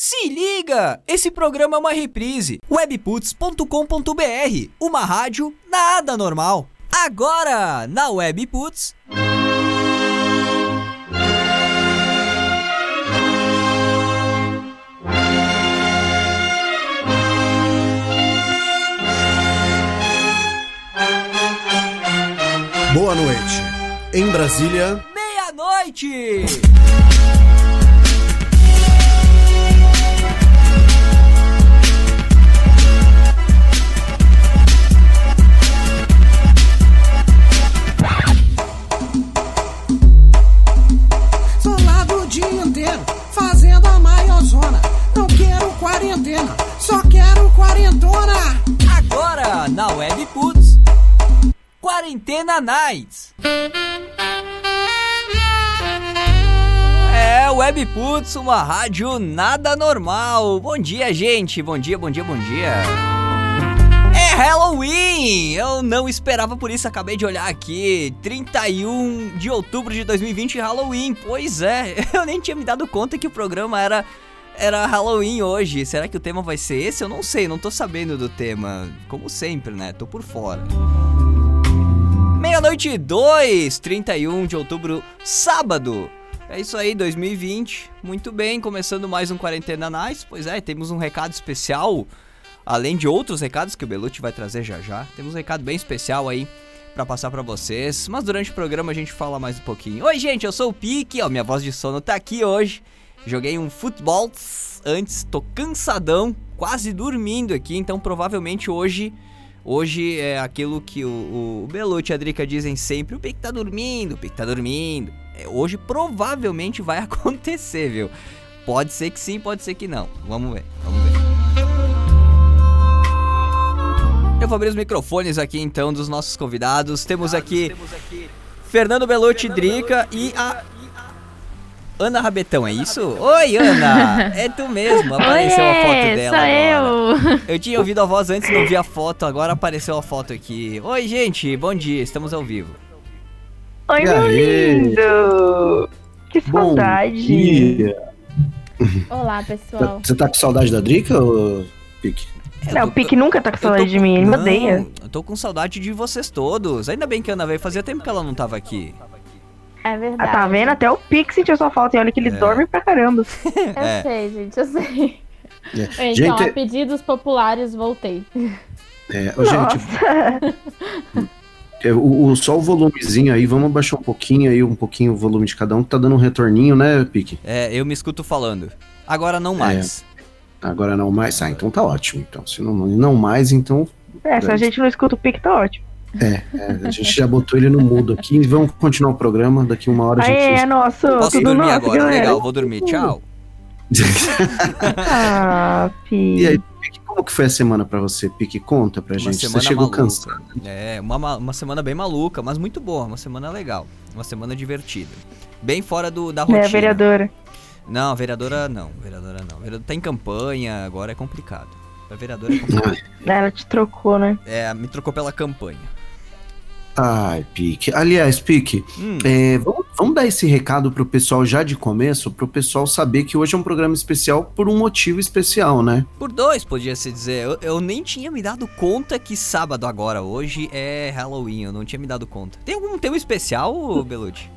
Se liga! Esse programa é uma reprise. webputs.com.br, uma rádio nada normal. Agora, na Webputs. Boa noite. Em Brasília, Meia-noite! Só quero quarentona. Agora, na Webputs. Quarentena Nights. É, Webputs, uma rádio nada normal. Bom dia, gente. Bom dia, bom dia, bom dia. É Halloween! Eu não esperava por isso, acabei de olhar aqui. 31 de outubro de 2020, Halloween. Pois é, eu nem tinha me dado conta que o programa era era Halloween hoje. Será que o tema vai ser esse? Eu não sei, não tô sabendo do tema. Como sempre, né? Tô por fora. Meia-noite 2, 31 de outubro, sábado. É isso aí, 2020. Muito bem, começando mais um Quarentena Nice. Pois é, temos um recado especial. Além de outros recados que o Belucci vai trazer já já. Temos um recado bem especial aí pra passar pra vocês. Mas durante o programa a gente fala mais um pouquinho. Oi, gente, eu sou o Pique. Ó, minha voz de sono tá aqui hoje. Joguei um futebol antes, tô cansadão, quase dormindo aqui. Então provavelmente hoje Hoje é aquilo que o, o Belucci e a Drica dizem sempre: o Pique tá dormindo, o Pique tá dormindo. É, hoje provavelmente vai acontecer, viu? Pode ser que sim, pode ser que não. Vamos ver, vamos ver. Eu vou abrir os microfones aqui então dos nossos convidados. Temos aqui Fernando Belucci e Drica e a Ana Rabetão, é isso? Oi, Ana! É tu mesmo, apareceu a foto Oiê, dela. sou agora. eu. Eu tinha ouvido a voz antes, não vi a foto, agora apareceu a foto aqui. Oi, gente, bom dia, estamos ao vivo. Oi, meu lindo. Que bom saudade. dia. Olá, pessoal. Você tá com saudade da Drica, ô Pique? Não, o Pique nunca tá com saudade de mim, ele me odeia. Eu tô com saudade de vocês todos. Ainda bem que a Ana veio, fazia tempo que ela não tava aqui. É Ah, verdade. tá vendo? Até o Pique sentiu sua falta e olha que ele É. dorme pra caramba. Eu É. sei, gente, eu sei. É. Então, Gente, a pedidos populares, voltei. é, ô, gente, é, o, o- só o volumezinho aí, vamos abaixar um pouquinho aí, um pouquinho o volume de cada um, que tá dando um retorninho, né, Pique? É, eu me escuto falando. Agora não mais. Agora não mais? Ah, então tá ótimo. Então, se não, não mais, então É, se a gente não escuta o Pique, tá ótimo. É, a gente já botou ele no mudo aqui. Vamos continuar o programa, daqui uma hora a Aê, é gente... nosso, Posso tudo dormir nosso, agora? galera. Legal, vou dormir. Tchau. Ah, Pique. E aí, Pique, como que foi a semana pra você, Pique? Conta pra Uma gente. Você chegou maluca. cansado. É, uma, ma- uma semana bem maluca, mas muito boa. Uma semana legal. Uma semana divertida. Bem fora do, da rotina. É, vereadora. Não, vereadora não. Vereadora não. Vereadora tá em campanha, agora é complicado. A vereadora é complicado. Ela te trocou, né? É, me trocou pela campanha. Ai, Pique. Aliás, Pique, Hum, É, vamos, vamos dar esse recado pro pessoal já de começo, pro pessoal saber que hoje é um programa especial por um motivo especial, né? por dois, podia se dizer. Eu, eu nem tinha me dado conta que sábado agora, hoje, é Halloween. Eu não tinha me dado conta. Tem algum tema especial, Belucci?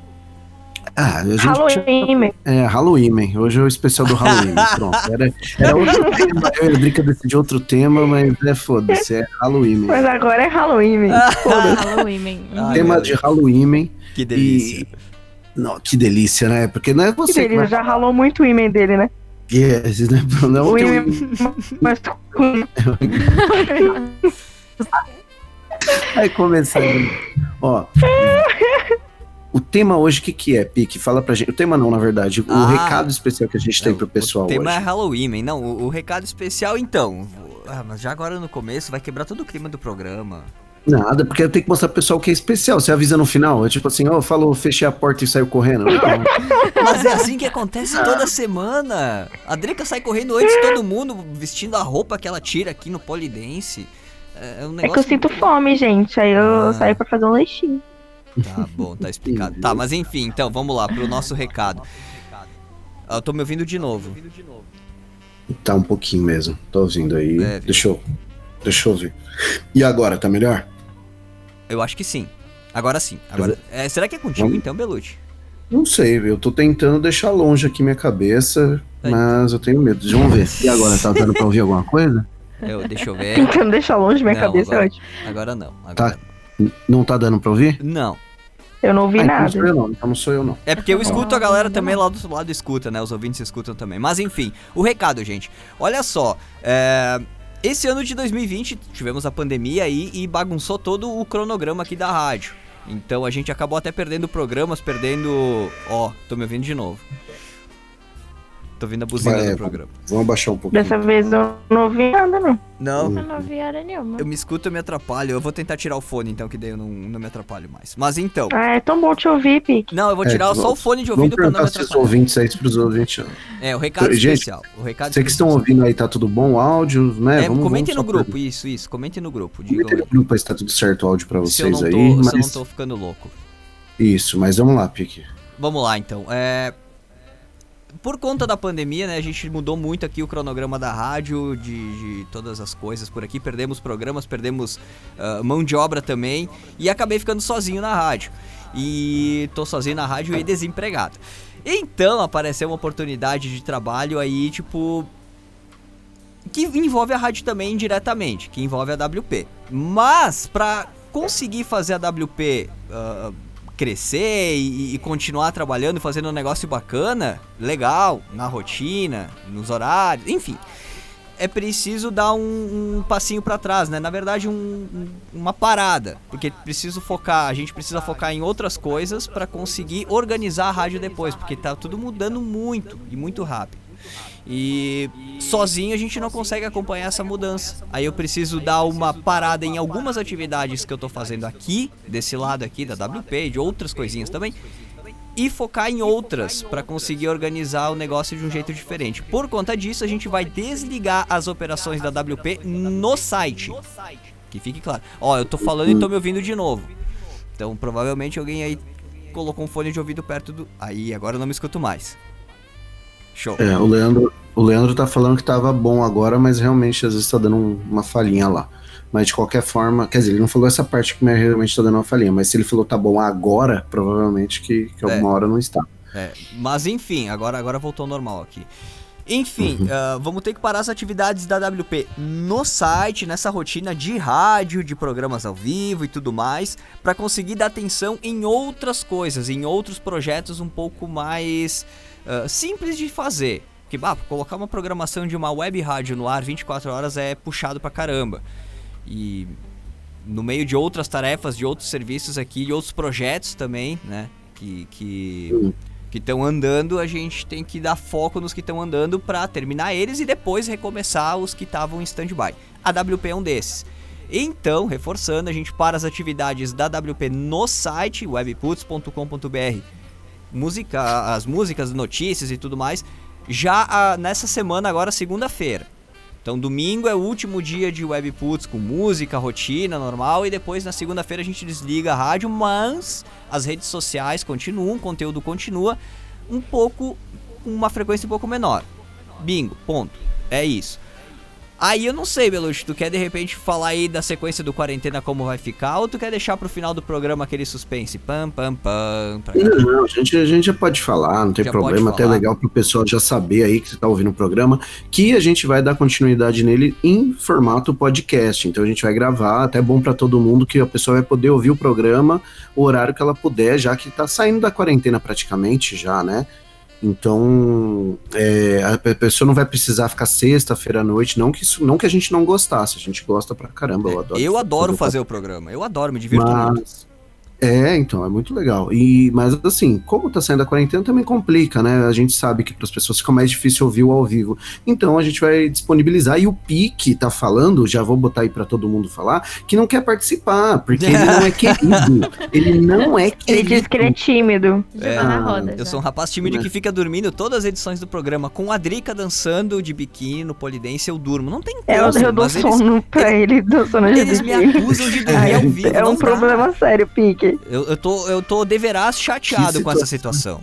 Ah, a gente Halloween. É, Halloween, man. Hoje é o especial do Halloween. Pronto. Era, era outro tema. Eu e a Drica decidiu outro tema, mas é foda-se. É Halloween, man. Mas agora é Halloween, meu. Halloween, man. Ai, tema de. Halloween, man. Que delícia. Não, que delícia, né? Porque não é Que você ele já ralou muito o ímã dele, né? Yes, né? Não é O ímã mas Vai começar. Ó. O tema hoje, o que, que é, Pique? Fala pra gente. O tema não, na verdade. O Ah. recado especial que a gente tem Não, pro pessoal O tema hoje. é Halloween, man. Não, o, o recado especial, então. Ah, mas já agora no começo vai quebrar todo o clima do programa. Nada, porque eu tenho que mostrar pro pessoal que é especial. Você avisa no final. É tipo assim, ó, falou, fechei a porta e saiu correndo. Mas é assim que acontece toda semana. A Drica sai correndo antes de todo mundo, vestindo a roupa que ela tira aqui no polidense. É, é um É que eu sinto fome, gente. Aí eu Ah. saio pra fazer um lanchinho. Tá bom, tá explicado. Tá, mas enfim, então vamos lá pro nosso recado. Ah, Eu tô me ouvindo de novo. Tá um pouquinho mesmo. Tô ouvindo aí. Leve. Deixa eu. Deixa eu ver. E agora, tá melhor? Eu acho que sim. Agora sim. Agora, é, será que é contigo Vamos- então, Belucci? Não sei, eu tô tentando deixar longe aqui minha cabeça, Aí. mas eu tenho medo. Vamos ver. E agora, tá dando pra ouvir alguma coisa? Eu, deixa eu ver. Tentando deixar longe minha Não, cabeça agora- é ótimo. Agora não. Agora Tá. N- Não tá dando pra ouvir? não. Eu não ouvi Ah, então não nada. sou eu não, então não sou eu não. É porque eu escuto a galera não. também lá do outro lado escuta, né? Os ouvintes escutam também. Mas enfim, o recado, gente. Olha só, é, esse ano de 2020 tivemos a pandemia aí e bagunçou todo o cronograma aqui da rádio. Então a gente acabou até perdendo programas, perdendo. Ó, tô me ouvindo de novo. Tô ouvindo a buzina Vai, do programa. Vamos abaixar um pouquinho. Dessa vez eu não ouvi nada, não. Não, Eu não vi hora nenhuma. eu me escuto, eu me atrapalho. Eu vou tentar tirar o fone então, que daí eu não, não me atrapalho mais. Mas então. Ah, é tão bom te ouvir, Pique. Não, eu vou É, tirar só o vamos- fone de Vamos ouvido pra não me atrapalhar. ouvintes aí pros ouvintes. É, o recado Gente, especial. O recado Vocês que estão ouvindo aí, tá tudo bom? O áudio, né? É, vamos, comentem vamos no grupo, isso, isso. Comentem no grupo. Comentem no grupo aí se tá tudo certo o áudio pra se eu vocês não tô, aí. se eu não Mas... tô ficando louco. Isso, mas vamos lá, Pique. Vamos lá, então. É... Por conta da pandemia, né, a gente mudou muito aqui o cronograma da rádio, de, de todas as coisas por aqui. Perdemos programas, perdemos ah, mão de obra também. E acabei ficando sozinho na rádio. E tô sozinho na rádio e desempregado. Então apareceu uma oportunidade de trabalho aí, tipo, que envolve a rádio também indiretamente, que envolve a WP. Mas para conseguir fazer a WP ah, crescer e, e continuar trabalhando, fazendo um negócio bacana, legal, na rotina, nos horários, enfim, é preciso dar um, um passinho para trás, né? Na verdade, um- um- uma parada, porque preciso focar, a gente precisa focar em outras coisas para conseguir organizar a rádio depois, porque tá tudo mudando muito e muito rápido. E sozinho a gente não consegue acompanhar essa mudança. Aí eu preciso dar uma parada em algumas atividades que eu tô fazendo aqui, desse lado aqui da WP, de outras coisinhas também, e focar em outras para conseguir organizar o negócio de um jeito diferente. Por conta disso, a gente vai desligar as operações da WP no site. Que fique claro. Ó, eu tô falando e tô me ouvindo de novo. Então, provavelmente alguém aí colocou um fone de ouvido perto do. Aí, agora eu não me escuto mais. Show. É, o Leandro, o Leandro tá falando que tava bom agora, mas realmente às vezes tá dando um- uma falhinha lá. Mas de qualquer forma, quer dizer, ele não falou essa parte que realmente tá dando uma falhinha, mas se ele falou tá bom agora, provavelmente que, que alguma hora não está. É, mas enfim, agora, agora voltou ao normal aqui. Enfim, ah, vamos ter que parar as atividades da WP no site, nessa rotina de rádio, de programas ao vivo e tudo mais, para conseguir dar atenção em outras coisas, em outros projetos um pouco mais ah, simples de fazer. Porque, bah, colocar uma programação de uma web rádio no ar 24 horas é puxado pra caramba. E no meio de outras tarefas, de outros serviços aqui, de outros projetos também, né? Que que que estão andando, a gente tem que dar foco nos que estão andando para terminar eles e depois recomeçar os que estavam em stand-by. A WP é um desses. Então, reforçando, a gente para as atividades da WP no site webputs.com.br. Música, as músicas, notícias e tudo mais, já ah, nessa semana agora, segunda-feira. Então, domingo é o último dia de Webputs com música, rotina normal. E depois, na segunda-feira, a gente desliga a rádio. Mas as redes sociais continuam, o conteúdo continua. Um pouco, uma frequência um pouco menor. Bingo, ponto. É isso. Aí eu não sei, Belucci, tu quer de repente falar aí da sequência do quarentena como vai ficar? Ou tu quer deixar pro final do programa aquele suspense? Pam, pam, pam. Pra... Não, a gente, a gente já pode falar, não tem Já problema. Até é legal pro pessoal já saber aí que você tá ouvindo o programa, que a gente vai dar continuidade nele em formato podcast. Então a gente vai gravar, até bom pra todo mundo que a pessoa vai poder ouvir o programa o horário que ela puder, já que tá saindo da quarentena praticamente já, né? Então, é, a pe- pessoa não vai precisar ficar sexta-feira à noite, não que isso, não que a gente não gostasse, a gente gosta pra caramba, eu adoro. Eu adoro fazer o programa. Eu adoro, me divirto muito. É, então, é muito legal. E, mas assim, como tá saindo a quarentena, também complica, né? A gente sabe que para as pessoas fica mais difícil ouvir o ao vivo. Então a gente vai disponibilizar. E o Pique tá falando, já vou botar aí para todo mundo falar, que não quer participar, porque ele não é querido. ele não é Ele querido. diz que ele é tímido. É, tá na roda. Eu já. sou um rapaz tímido Né? que fica dormindo todas as edições do programa com a Drica dançando de biquíni no polidense, eu durmo. Não tem É, eu, como, eu dou mas eles, sono pra ele, dou sono de eles me acusam de dormir Ai, ao vivo. É um dá. problema sério, Pique. Eu, eu tô, eu tô deverás chateado com essa situação.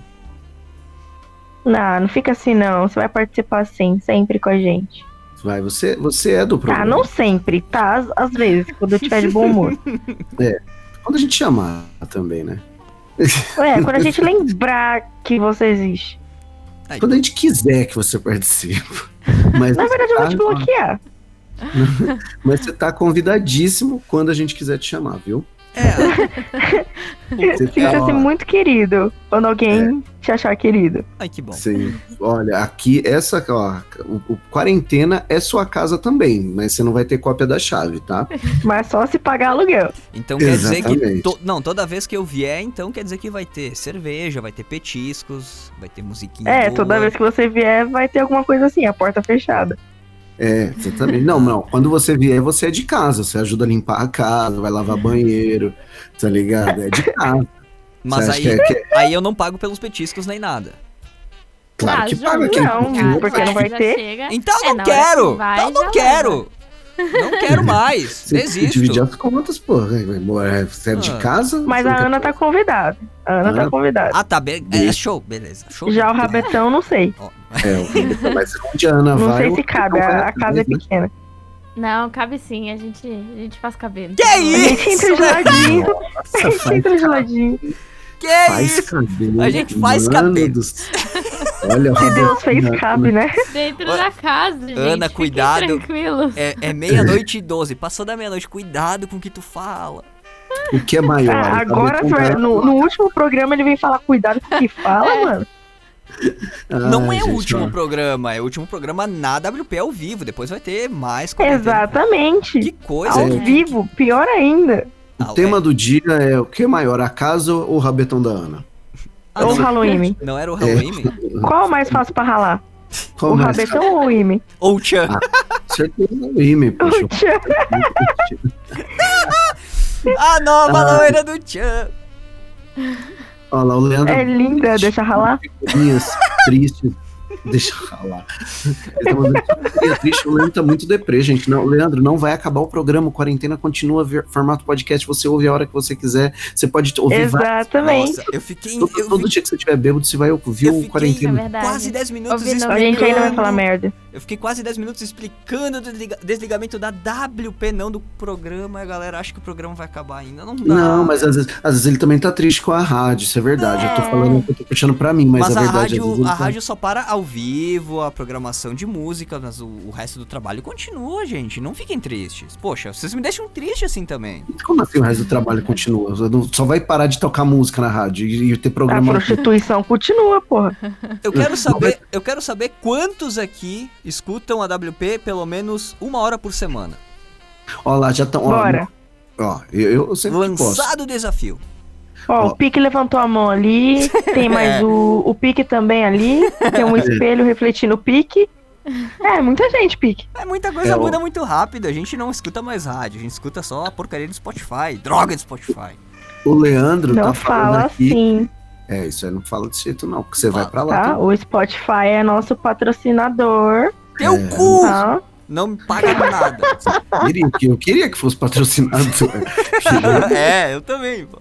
Não, não fica assim não. Você vai participar sim, sempre com a gente. Vai, você, você é do Tá, programa. não sempre, tá? Às, às vezes, quando eu tiver de bom humor. Quando a gente chamar também, né? É, quando a gente lembrar que você existe. Aí, Quando a gente quiser que você participe. Mas, Na verdade, eu vou te Ah, bloquear. mas você tá convidadíssimo quando a gente quiser te chamar, viu? É. Tá, Sinta-se ó, muito querido quando alguém te achar querido. Ai, que bom. Sim. Olha, aqui, essa, ó, o, o quarentena é sua casa também, mas você não vai ter cópia da chave, tá? Mas só se pagar aluguel. Então quer dizer que. Exatamente. to- Não, toda vez que eu vier, então quer dizer que vai ter cerveja, vai ter petiscos, vai ter musiquinha. É, boa. toda vez que você vier, vai ter alguma coisa assim, a porta fechada. É, exatamente. Não, não. Quando você vier, você é de casa. Você ajuda a limpar a casa, vai lavar banheiro, tá ligado? É de casa. Mas Você aí, acha que é- que- aí eu não pago pelos petiscos nem nada. Claro Ah, que paga não, quem Não, porque não vai ter. chega. Então É, não quero! que vai, então não quero! Não quero mais! Desisto! dividir as contas, pô. É, Você é de Ah. casa? Mas a não Ana tá convidada. A Ana tá Ana? convidada. Ah, tá. Be é, show, beleza. Show. Já o Rabetão, não sei. É, mas onde a Ana Não vai. sei o se cabe, Rabetão vai a, a casa é né? pequena. Não, cabe sim, a gente, a gente faz caber. Que A gente isso? entra de ladinho. A Nossa, gente entra de ladinho. Que faz isso? cabelo. A gente faz cabelo. Olha, Se Deus fez, cabe, né? Dentro da casa, gente. Ana, cuidado. tranquilos. É, é meia-noite e doze. Passou da meia-noite. Cuidado com o que tu fala. O que é maior? Ah, o agora, vai- no, no último programa, ele vem falar cuidado com o que fala, mano. não Ai, é o gente, último ó. programa. É o último programa na WP ao vivo. Depois vai ter mais quarentena. Que Exatamente. coisa. Ao que- vivo, pior ainda. Ah, O tema do dia é o que é maior, a casa ou o rabetão da Ana? Ah, Ou não, Halloween. não era o Halloween? Qual é mais fácil pra ralar? Qual o mais? Rabetão ou o Ime? Ou o Chan? Certeza o Ime, poxa. A nova Ah. loira do Chan. Olha lá, o Leandro É linda, deixa ralar. figurinhas tristes. Deixa eu falar. Figurinha triste, o Leandro tá muito deprê, gente. Não, Leandro, não vai acabar o programa. O Quarentena continua ver- formato podcast. Você ouve a hora que você quiser. Você pode ouvir Exatamente. Nossa, eu fiquei. Todo, Eu todo vi dia que você estiver bêbado, você vai ouvir Eu o fiquei- É Quarentena. verdade. quase 10 minutos Ouvindo-. A gente ainda vai falar merda. Eu fiquei quase 10 minutos explicando o desliga- desligamento da WP, não do programa. A galera acha que o programa vai acabar ainda. Não dá. Não, mas às vezes, às vezes ele também tá triste com a rádio, isso é verdade. Eu tô É. falando que eu tô puxando pra mim, mas, Mas a a, verdade rádio, a tá- rádio só para ao vivo, a programação de música, mas o, o resto do trabalho continua, gente. Não fiquem tristes. Poxa, vocês me deixam triste assim também. Como assim o resto do trabalho continua? Só vai parar de tocar música na rádio e, e ter A programa. prostituição continua, porra. Eu quero saber, eu quero saber quantos aqui escutam a WP pelo menos uma hora por semana. Ó lá, já estão. Ó, Bora. ó, eu, eu sempre. Lançado o desafio. Ó, Ó. o Pique levantou a mão ali. Tem mais É. o, o Pique também ali. Tem um espelho refletindo o Pique. É, muita gente, Pique. É muita coisa É, muda muito rápido. A gente não escuta mais rádio, a gente escuta só a porcaria do Spotify, droga do Spotify. O Leandro Não tá falando fala aqui. assim, É, isso aí não fala desse jeito, não, porque você vai pra lá. tá? O Spotify é nosso patrocinador, Teu É. cu! tá? Não me paga nada. Eu queria, que- eu queria que fosse patrocinado. é, eu também. pô.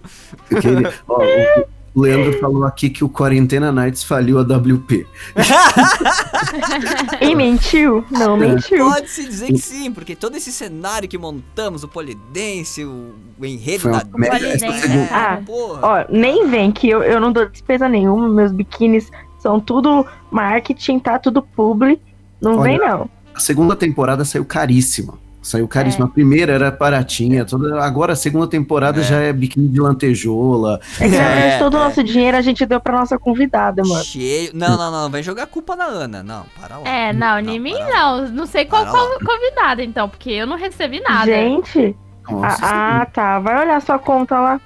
Eu queria- ó, o Leandro falou aqui que o Quarentena Nights faliu a WP. E mentiu? Não mentiu. Pode-se dizer que sim, porque todo esse cenário que montamos, o polidense, o, enredo Foi da. Polidense, né? Ah, porra. Ó, nem vem que eu, eu não dou despesa nenhuma, meus biquínis são tudo marketing, tá? Tudo publi. Não Olha, vem, não. A segunda temporada saiu caríssima. Saiu caríssima. A primeira era baratinha. Toda... Agora a segunda temporada É. já é biquíni de lantejoula. É É, todo o é. nosso dinheiro a gente deu pra nossa convidada, mano. Cheio. Não, não, não, vai jogar culpa na Ana. Não, para lá. É, não, em mim lá. não. Não sei qual convidada, então, porque eu não recebi nada. Gente, Nossa, ah, ah, tá. Vai olhar sua conta lá.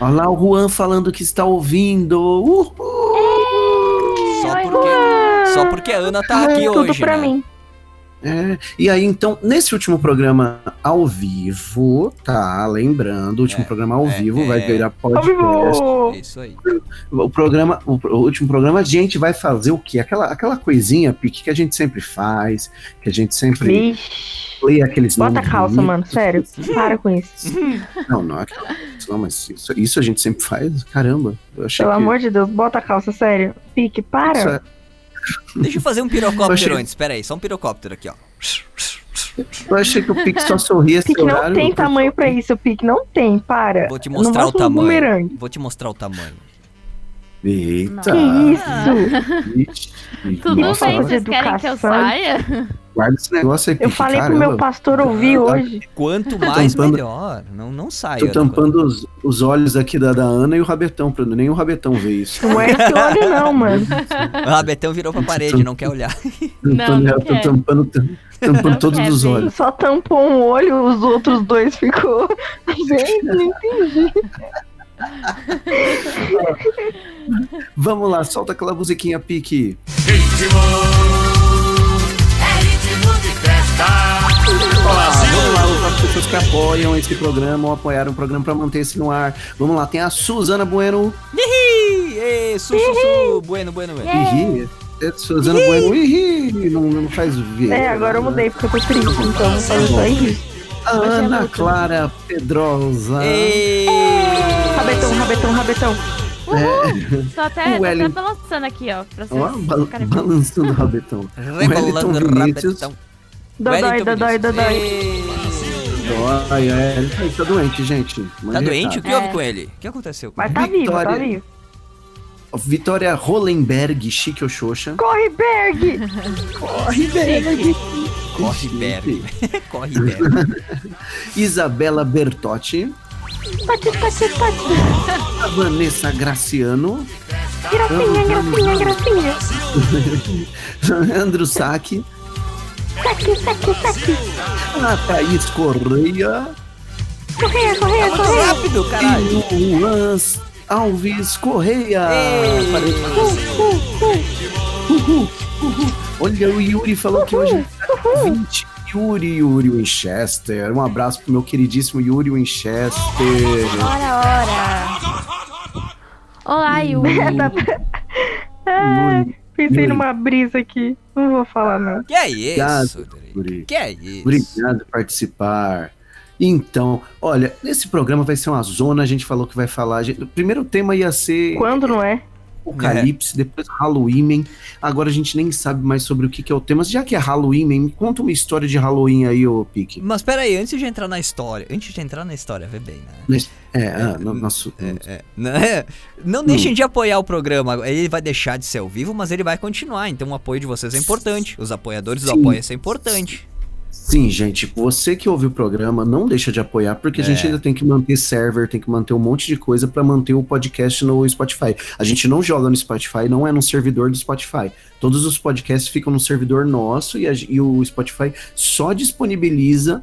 Olha lá o Juan falando que está ouvindo. Uhul. Só porque, só porque a Ana tá aqui Tudo hoje. pra né? mim. É, e aí, então, nesse último programa ao vivo, tá? Lembrando, o último É, programa ao é, vivo é. vai virar Ao podcast. vivo! É isso aí. O programa, o, o último programa, a gente vai fazer o quê? Aquela, aquela coisinha, Pique, que a gente sempre faz, que a gente sempre lê aqueles Bota a calça, bonitos. mano. Sério. Para com isso. Não, não, aquela- Não, mas isso, isso a gente sempre faz? Caramba. Eu achei Pelo que... amor de Deus, bota a calça, sério. Pique, Isso para. é- Deixa eu fazer um pirocóptero achei- antes. Pera aí, só um pirocóptero aqui, ó. Eu achei que o Pique só sorria esse Pique não horário. tem tamanho pra isso, Pique. Não tem, para. Vou te mostrar o um tamanho. bumerangue. Vou te mostrar o tamanho. Eita. Que isso? Ixi. Tudo Nossa, bem, vocês querem que eu saia? Guarda esse negócio aí, Eu Pique, falei pro caramba. meu pastor ouvir hoje. Quanto mais, tampando- melhor. Não, não sai. Tô tampando os, os olhos aqui da, da Ana e o Rabetão, pra nem o Rabetão ver isso. Não é esse olho, não, mano. Ah, Betão virou pra parede, não quer olhar. Não, Tampando, não eu tô tampando, tampando Não todos os sim. olhos. Só tampou um olho, os outros dois ficou. Gente, não entendi. Vamos lá, solta aquela musiquinha, Pique. Vamos lá, as pessoas que apoiam esse programa ou apoiaram o programa pra manter esse no ar. Vamos lá, tem a Suzana Bueno. Ih, ê, su, su, su. Bueno, bueno, bueno. Ihi. É Suzana Bueno. Ihi. Não, não faz ver. É, agora eu mudei porque eu tô triste, então fazer só. Ana Clara Pedrosa. Ê. Rabetão, rabetão, rabetão. Tô até, O tô até balançando aqui, ó. Pra vocês Ó, bal- ficarem balançando o rabetão. Rebolando Wellington Vinícius. rabetão. Dodói, Wellington dodói, Vinícius. dodói. Ai, é, ele tá doente, gente. Tá Mande doente? O que houve É. com ele? O que aconteceu? com Mas ele? tá vivo, tá Vitória. vivo. Vitória Hollenberg, Chique Oxoxa. Corre, Berg! Corre, Berg. Corre, Berg. Corre, Berg. Isabela Bertotti. Tati, tati. A Vanessa Graciano. Gracinha, gracinha, gracinha. Andrew Sack. Saque, saque, saque. A Thaís Correia. Correia, correia, Muito correia. rápido, caralho. E o Luan Alves Correia. Ei. De falar. Uhul, uhul. Olha, o Yuri falou que hoje é 20. Yuri, Yuri Winchester. Um abraço pro meu queridíssimo Yuri Winchester. Ora, ora. Olá, Yuri. Ai, pensei Yuri. numa brisa aqui. Não vou falar, não. Que é isso? Yuri. Que é isso? Obrigado por participar. Então, olha, nesse programa vai ser uma zona, a gente falou que vai falar. gente- o primeiro tema ia ser Quando não é? Apocalipse, depois Halloween. Agora a gente nem sabe mais sobre o que, que é o tema. Já que é Halloween, me conta uma história de Halloween aí, ô Pique. Mas pera aí, antes de entrar na história, antes de entrar na história, vê bem, né? É, ah, no, nosso. É, né? Não deixem de apoiar o programa. Ele vai deixar de ser ao vivo, mas ele vai continuar. Então o apoio de vocês é importante. Os apoiadores do Sim. Apoia-se é importante. Sim, gente, você que ouve o programa, não deixa de apoiar, porque a gente É. ainda tem que manter server, tem que manter um monte de coisa pra manter o podcast no Spotify. A gente não joga no Spotify, não é no servidor do Spotify. Todos os podcasts ficam no servidor nosso e, a- e o Spotify só disponibiliza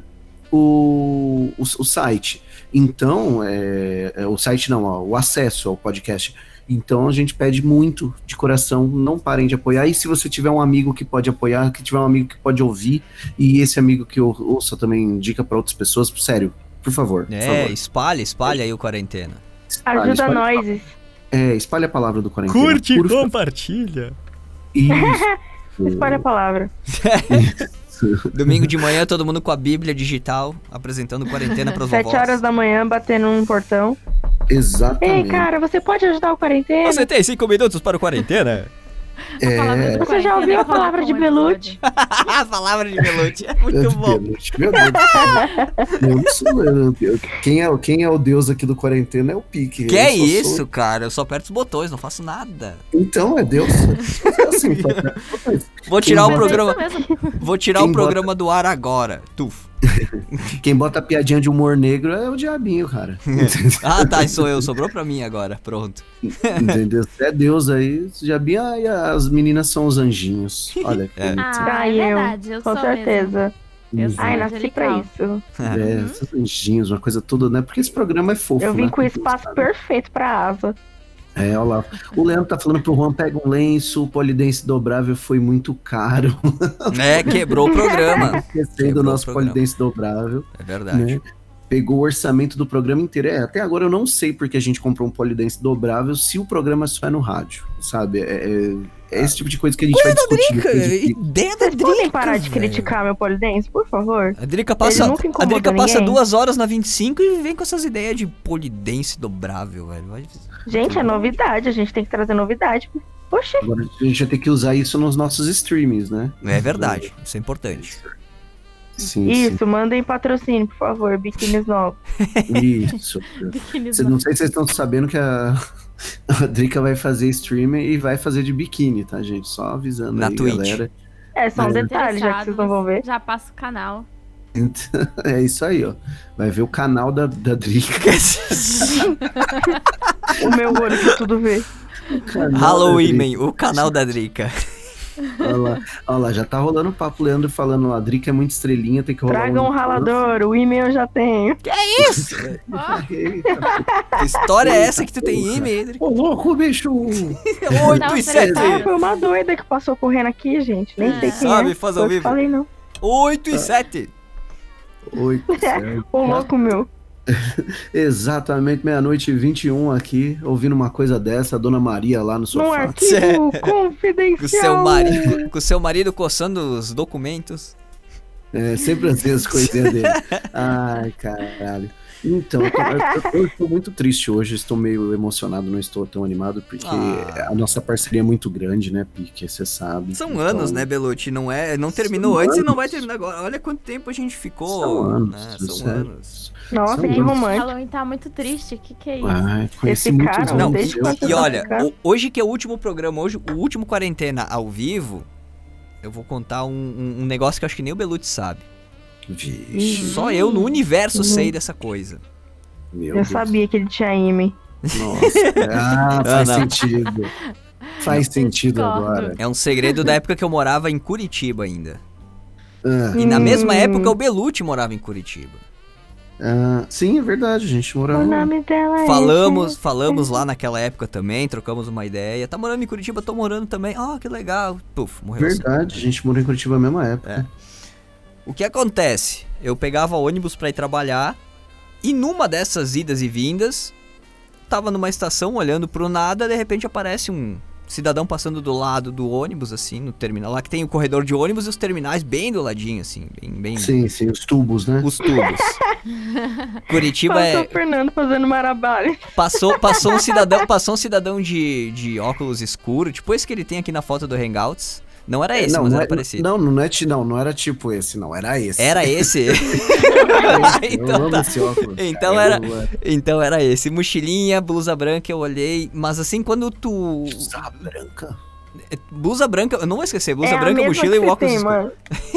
o, o, o site. Então, é, é, o site não, ó, o acesso ao podcast. Então a gente pede muito de coração, não parem de apoiar. E se você tiver um amigo que pode apoiar, que tiver um amigo que pode ouvir, e esse amigo que ou- ouça também indica pra outras pessoas, sério, por favor. por É, favor. espalha, espalha aí o quarentena. Espalhe, Ajuda espalhe- nós. É, espalhe a palavra do quarentena. por favor. compartilha. Isso. Espalha a palavra. Domingo de manhã, todo mundo com a Bíblia digital, apresentando quarentena pros Sete vovós. horas da manhã, batendo num portão. Exatamente. Ei, cara, você pode ajudar o quarentena? Você tem cinco minutos para o quarentena? É, Você já ouviu a palavra de o Belucci? a palavra de Belucci é muito bom. Meu Deus do céu. Eu não sou- eu- eu- quem, é, quem é o deus aqui do quarentena é o Pique. Que é só sou- isso, cara? Eu só aperto os botões, não faço nada. Então, é Deus. É assim. Vou tirar o Quem é programa, isso mesmo. vou tirar Quem o programa do ar agora. Tuf. Quem bota piadinha de humor negro é o diabinho, cara. Ah, tá, sou eu, sobrou pra mim agora. Pronto. Entendeu? Você é Deus aí, diabinho, e as meninas são os anjinhos. Olha É. Ah, é eu, verdade, eu Com sou certeza. mesmo. Eu Ai, nasci pra isso. É, esses anjinhos, uma coisa toda, né? Porque esse programa é fofo, Eu vim né? com o espaço perfeito pra asa. É, olha lá. O Leandro tá falando pro Juan, pega um lenço, o polidense dobrável foi muito caro. É, quebrou o programa. Esquecendo Quebrou o nosso polidense dobrável. É verdade. Né? Pegou o orçamento do programa inteiro. É, até agora eu não sei porque a gente comprou um polidense dobrável se o programa só é no rádio, sabe? É, é- é esse tipo de coisa que a gente vai discutir Drica, depois de- ideia da Vocês podem Drica, parar de velho. criticar meu polidense, por favor? A Drica passa, a Drica passa ninguém. duas horas na 25 e vem com essas ideias de polidense dobrável, velho. Vai- Gente, é novidade, a gente tem que trazer novidade. Poxa, Agora a gente vai ter que usar isso nos nossos streamings, né? É verdade, isso é importante. Sim, isso, mandem patrocínio, por favor, biquínis novos. sim. Isso. Biquíni Cê- não sei se vocês estão sabendo que a, a Drica vai fazer streaming e vai fazer de biquíni, tá, gente? Só avisando Na aí, Twitch. galera. É, só um detalhe, já que vocês não vão ver. Já passa o canal. Então, é isso aí, ó. Vai ver o canal da, da Drica. O meu olho que tudo vê. Halloween, o canal da Drica. Olha lá, olha lá, já tá rolando papo, Leandro falando lá, Drica é muito estrelinha, tem que rolar Traga um ralador, o e-mail eu já tenho. Isso! Eita, Que história é essa que tu tem e-mail? Ô, louco, bicho! 8 Não, e peraí, 7. peraí. Ah, foi uma doida que passou correndo aqui, gente. Nem sei quem Sabe, é. faz ao vivo. falei não. 8 e 7. Oito, certo. Ô, louco meu. Exatamente meia-noite e 21 aqui, ouvindo uma coisa dessa, a dona Maria lá no sofá. arquivo Com confidencial. seu marido, com seu marido coçando os documentos. É, sempre assim as coisinhas dele. Ai, caralho. Então, eu tô muito triste hoje, estou meio emocionado, não estou tão animado, porque Ah. a nossa parceria é muito grande, né, Pique? Você sabe. São Então, anos, né, Belucci? Não é, não terminou São antes e não anos. vai terminar agora. Olha quanto tempo a gente ficou. São anos, né? São é- anos. Nossa, que anos. romântico. Halloween tá muito triste. O que, que é isso? Ai, conheci Esse muitos cara, Não, anos, desde eu- quando E Tá olha, o- hoje que é o último programa, hoje, o último quarentena ao vivo, eu vou contar um, um- um negócio que eu acho que nem o Belucci sabe. Vixe, Só eu no universo Uhum. sei dessa coisa. meu Eu Deus. sabia que ele tinha IME. Nossa. Ah, faz não. sentido. Faz sentido Discordo. agora. É um segredo da época que eu morava em Curitiba ainda. Ah, E na Hum. mesma época o Belucci morava em Curitiba. ah, sim, é verdade, a gente morava O nome dela é. Falamos, falamos lá naquela época também, trocamos uma ideia. Tá morando em Curitiba, tô morando também. Ah, que legal. Puf, morreu. assim. Verdade, a gente morou em Curitiba na mesma época. O que acontece? Eu pegava ônibus pra ir trabalhar e numa dessas idas e vindas, tava numa estação olhando pro nada, de repente aparece um cidadão passando do lado do ônibus, assim, no terminal. Lá que tem o corredor de ônibus e os terminais bem do ladinho, assim, bem, bem Sim, sim, os tubos, né? os tubos. Curitiba Passou é. o Fernando fazendo marabalho. Passou, passou um cidadão, passou um cidadão de, de óculos escuro, tipo esse que ele tem aqui na foto do Hangouts. Não era esse, não, mas não era é- parecido. Não, não é, ti- não, não era tipo esse, não, era esse. Era esse? então tá. esse óculos. Então cara, era- eu- Então era esse. Mochilinha, blusa branca, eu olhei. Mas assim, quando tu. Blusa branca. Blusa branca, eu não vou esquecer, blusa é a branca, mochila e óculos tem, mano.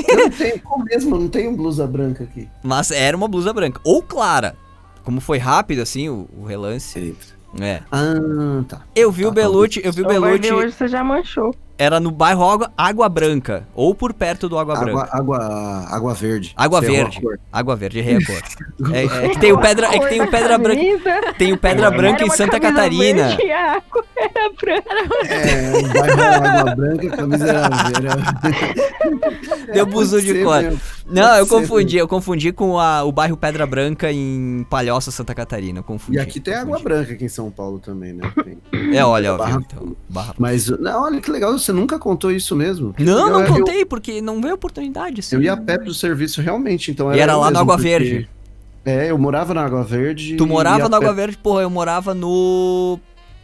Eu não tenho, como mesmo, eu não tenho blusa branca aqui. Mas era uma blusa branca. Ou clara. Como foi rápido, assim, o, o relance. Eita. É. Ah, tá. Eu vi Tá, o Belucci, eu vi o Belucci, hoje você já manchou. Era no bairro Água, Água Branca. Ou por perto do Água Água, Branca. água, água verde. Água verde. Água verde, errei a cor. É, é que tem o pedra, é que tem o pedra branca, tem o pedra branca era em Santa Catarina. verde e a água era branca. É, o bairro era água branca, a camisa era verde. Deu buzu de cor. mesmo. Não, eu confundi, eu confundi com a- o bairro Pedra Branca em Palhoça, Santa Catarina. Confundi. E aqui tem água branca aqui em São Paulo também, né? Tem. É, olha, ó, Barra- viu, então, barra- Mas, não, olha que legal, você nunca contou isso mesmo. Não, legal, não eu- contei, porque não veio oportunidade. Assim. Eu ia a pé pro serviço realmente, então E era eu lá no mesmo, Água porque- Verde. É, eu morava na Água Verde. Tu morava ia no a pé- Água Verde, porra, eu morava no.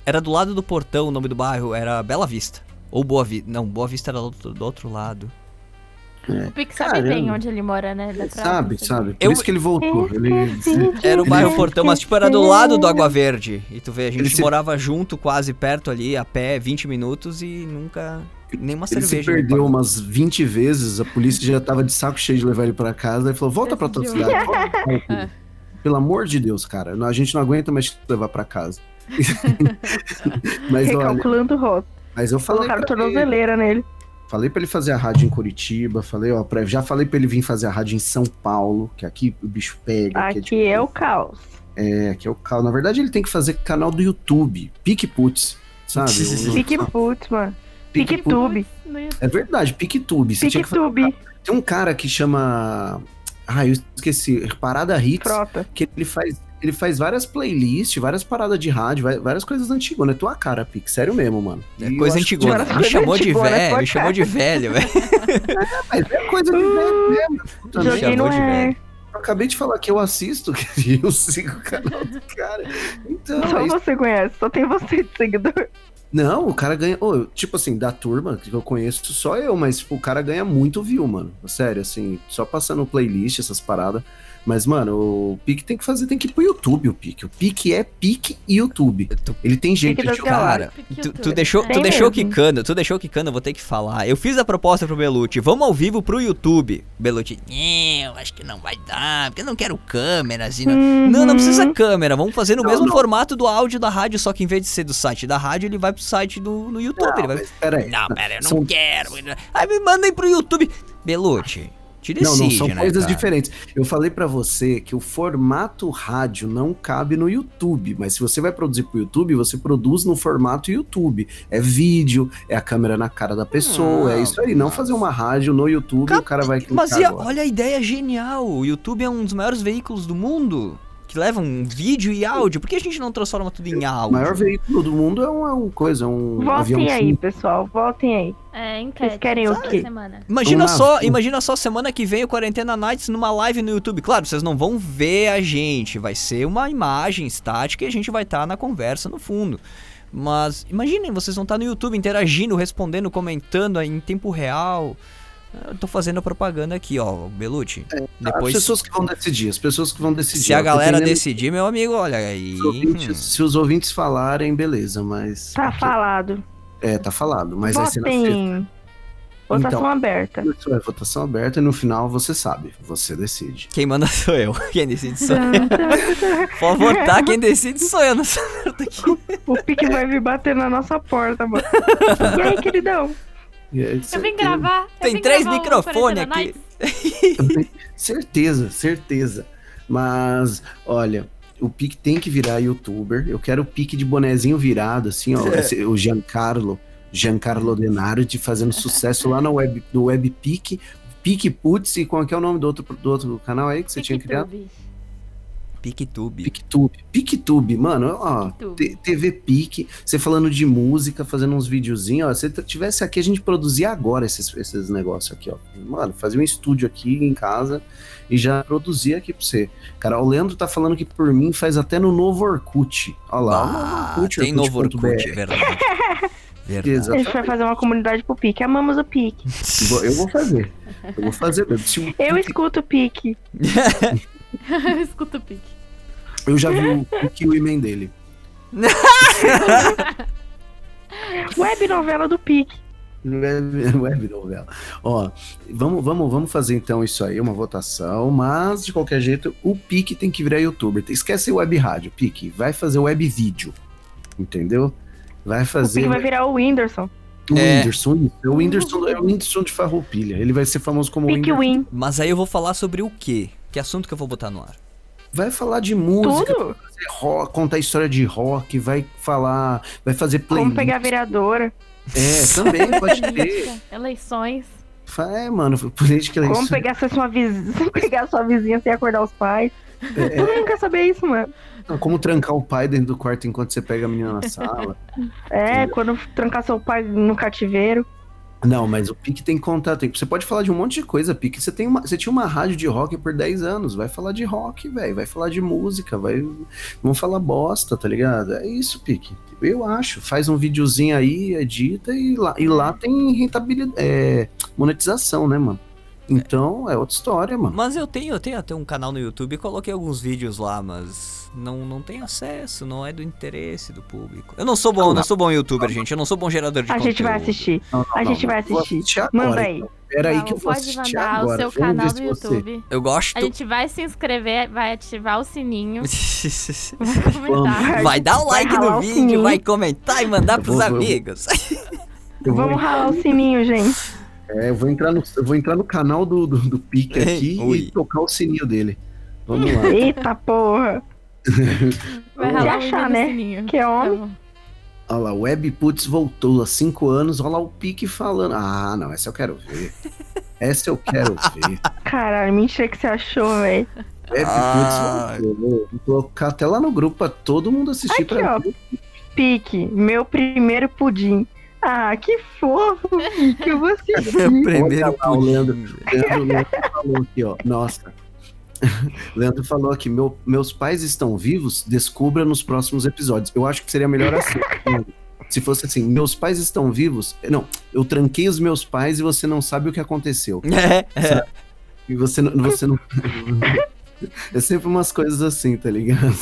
Era do lado do portão o nome do bairro, era Bela Vista. Ou Boa Vista. Não, Boa Vista era do outro lado. O Pique sabe Caramba. bem onde ele mora, né? Pra Sabe, perceber. sabe. Por Eu- isso que ele voltou. Ele... Era o Ele- bairro Portão, mas tipo, era do lado do Água Verde. E tu vê, a Ele gente se- morava junto, quase perto ali, a pé, 20 minutos e nunca. Nenhuma Ele se cerveja. me perdeu pagou. umas 20 vezes, a polícia já tava de saco cheio de levar ele pra casa e falou: volta pra tua cidade. volta pra tua cidade." Pelo amor de Deus, cara. A gente não aguenta mais te levar pra casa. mas, olha, Recalculando rota. mas eu falei Colocaram ele, tornozeleira nele. Falei pra ele fazer a rádio em Curitiba, falei, ó, pra- já falei pra ele vir fazer a rádio em São Paulo, que aqui o bicho pega. Aqui tipo- é o caos. É, aqui é o canal. Na verdade, ele tem que fazer canal do YouTube, Pique Putz, sabe? Pique putz, mano. Pique PicTube. É verdade, PicTube. PicTube. Tem um cara que chama. Ah, eu esqueci. Parada Hits. Frota. Que ele faz. Ele faz várias playlists, várias paradas de rádio, várias coisas antigas, né? Tua cara, Pix. Sério mesmo, mano. É E eu coisa antigona. Agora Me coisa chamou de velho, me chamou de velho, velho. Mas é coisa de velho mesmo. Também. Joguei no chamou de velho. Eu acabei de falar que eu assisto, que eu sigo o canal do cara. Então, Só é você conhece, só tem você de seguidor. Não, o cara ganha. ô, tipo assim, da turma que eu conheço, só eu, mas tipo, o cara ganha muito view, mano. Sério, assim, só passando playlist, essas paradas. Mas, mano, o Pique tem que fazer, tem que ir pro YouTube, o Pique. O Pique é Pique YouTube. Tu- Ele tem jeito das de Cara, tu, tu deixou, tu deixou quicando, tu deixou quicando, eu vou ter que falar. Eu fiz a proposta pro Belucci, vamos ao vivo pro YouTube. Belucci, não, acho que não vai dar, porque eu não quero câmeras e não... Não, não precisa Uhum. câmera, vamos fazer no Não, mesmo não. formato do áudio da rádio, só que em vez de ser do site da rádio, ele vai pro site do no YouTube. ele vai... Mas, peraí. Não, pera, eu não São- quero. Aí me mandem pro YouTube. Belucci, te Não, decide, não, são né, coisas cara? diferentes. Eu falei pra você que o formato rádio não cabe no YouTube, mas se você vai produzir pro YouTube, você produz no formato YouTube. É vídeo, é a câmera na cara da pessoa, Não, é isso aí. Não fazer uma rádio no YouTube, Cap- o cara vai clicar Mas a- olha a ideia genial. O YouTube é um dos maiores veículos do mundo que levam vídeo e áudio. Por que a gente não transforma tudo em O áudio? maior veículo do mundo é um, é um coisa, é um avião Votem aí, sim. pessoal, votem aí. É, enquete. querem o quê? Semana. Imagina só, imagina só semana que vem o Quarentena Nights numa live no YouTube. Claro, vocês não vão ver a gente, vai ser uma imagem estática e a gente vai estar na conversa no fundo. Mas imaginem, vocês vão estar no YouTube interagindo, respondendo, comentando em tempo real. Eu tô fazendo a propaganda aqui, ó, Belucci. As Depois, pessoas que vão decidir, as pessoas que vão decidir. se a galera dependendo decidir, meu amigo, olha aí. dos ouvintes- hum. se os ouvintes falarem, beleza, mas. Tá falado. É, tá falado, mas vai ser na sexta. Votem. Votação Então. aberta. Isso é votação aberta e no final você sabe, você decide. Quem manda sou eu. Quem decide sou eu. Pode votar, quem decide sou eu nessa merda aqui. O Pique vai vir bater na nossa porta, mano. E aí, queridão? Eu vim gravar. eu Tem vim três microfones aqui. Certeza, certeza. Mas, olha, o Pique tem que virar youtuber. Eu quero o Pique de bonezinho virado, assim, ó. É. esse- o Giancarlo, Giancarlo Denardi fazendo sucesso lá no Web, no Web Pique. Pique Putz, e qual que é o nome do outro, do outro canal aí que você tinha criado? PicTube. PicTube. PicTube. PicTube, mano, ó. PicTube. TV Pique, você falando de música, fazendo uns videozinhos, ó. Se tivesse aqui, a gente produzia agora esses, esses negócios aqui, ó. Mano, fazia um estúdio aqui em casa e já produzia aqui pra você. Cara, o Leandro tá falando que por mim faz até no novo Orkut. Ó lá, o novo Ah, Orkut, tem novo Orkut, é verdade. Verdade. A gente vai fazer uma comunidade pro Pique. Amamos o Pique. Eu vou fazer. Eu vou fazer. Eu Pique- escuto o Pique. Eu escuto o pique. eu já vi o Pique e o e-mail dele. Web novela do Pique. Web, web novela. Ó, vamos, vamos, vamos fazer então isso aí, uma votação, mas de qualquer jeito, o Pique tem que virar youtuber. Esquece web rádio, Pique, vai fazer web vídeo. Entendeu? Vai O fazer Pique vai virar o Whindersson. o É. Whindersson. É o Whindersson, é o Whindersson de Farroupilha. Ele vai ser famoso como Pique Whindersson. Win. Mas aí eu vou falar sobre o quê? Que assunto que eu vou botar no ar? Vai fazer de música, Tudo. rock, contar história de rock, vai falar, vai fazer Como playlist. pegar a vereadora. É, também pode ter. Eleições. É, mano, política é Como isso. pegar sua vizinha, pegar sua vizinha sem acordar os pais. É, Todo mundo quer saber isso, mano. Como trancar o pai dentro do quarto enquanto você pega a menina na sala. É, quando trancar seu pai no cativeiro. Não, mas o Pique tem. Tem, você pode falar de um monte de coisa, Pique. Você, tem uma, você tinha uma rádio de rock por 10 anos. Vai falar de rock, velho. Vai falar de música. Vai, vamos falar bosta, tá ligado? É isso, Pique. Eu acho. Faz um videozinho aí, edita e lá, e lá tem rentabilidade. É, monetização, né, mano? Então é outra história, mano. Mas eu tenho, eu tenho até um canal no YouTube, coloquei alguns vídeos lá, mas não, não tem acesso, não é do interesse do público. Eu não sou bom, Não, não sou bom youtuber, gente. Eu não sou bom gerador de A gente vai conteúdo. assistir. Não, não, A não, gente vai assistir. agora, Manda aí. então. Pera aí que eu vou pode assistir mandar agora. o seu Vamos canal do se você- YouTube. Eu gosto. A gente vai se inscrever, vai ativar o sininho, vai vai dar o Vai like no vídeo, sininho. vai comentar e mandar Eu pros vou- amigos. Eu vou, Vamos ralar o sininho, gente. é, eu vou entrar no, eu vou entrar no canal do, do, do Pique aqui Ui. e tocar o sininho dele. Vamos lá. Eita porra. Vai ralar achar, né? sininho. Que é homem. Tá. Olha lá, o Web Putz voltou há cinco anos. Olha lá o Pique falando. Ah, não, essa eu quero ver. Essa eu quero ver. Caralho, mentira que você achou, velho. É, Ah. eu vou colocar até lá no grupo pra todo mundo assistir Aqui, pra ó. ver. Pique, meu primeiro pudim. Ah, que fofo, Pique, eu vou assistir. Primeiro pudim. Leandro, Leandro falou aqui, ó. Nossa. Leandro falou aqui: meu, meus pais estão vivos, descubra nos próximos episódios. Eu acho que seria melhor assim. Leandro. Se fosse assim, meus pais estão vivos. Não, eu tranquei os meus pais e você não sabe o que aconteceu. É, é. E você não. Você não... é sempre umas coisas assim, tá ligado?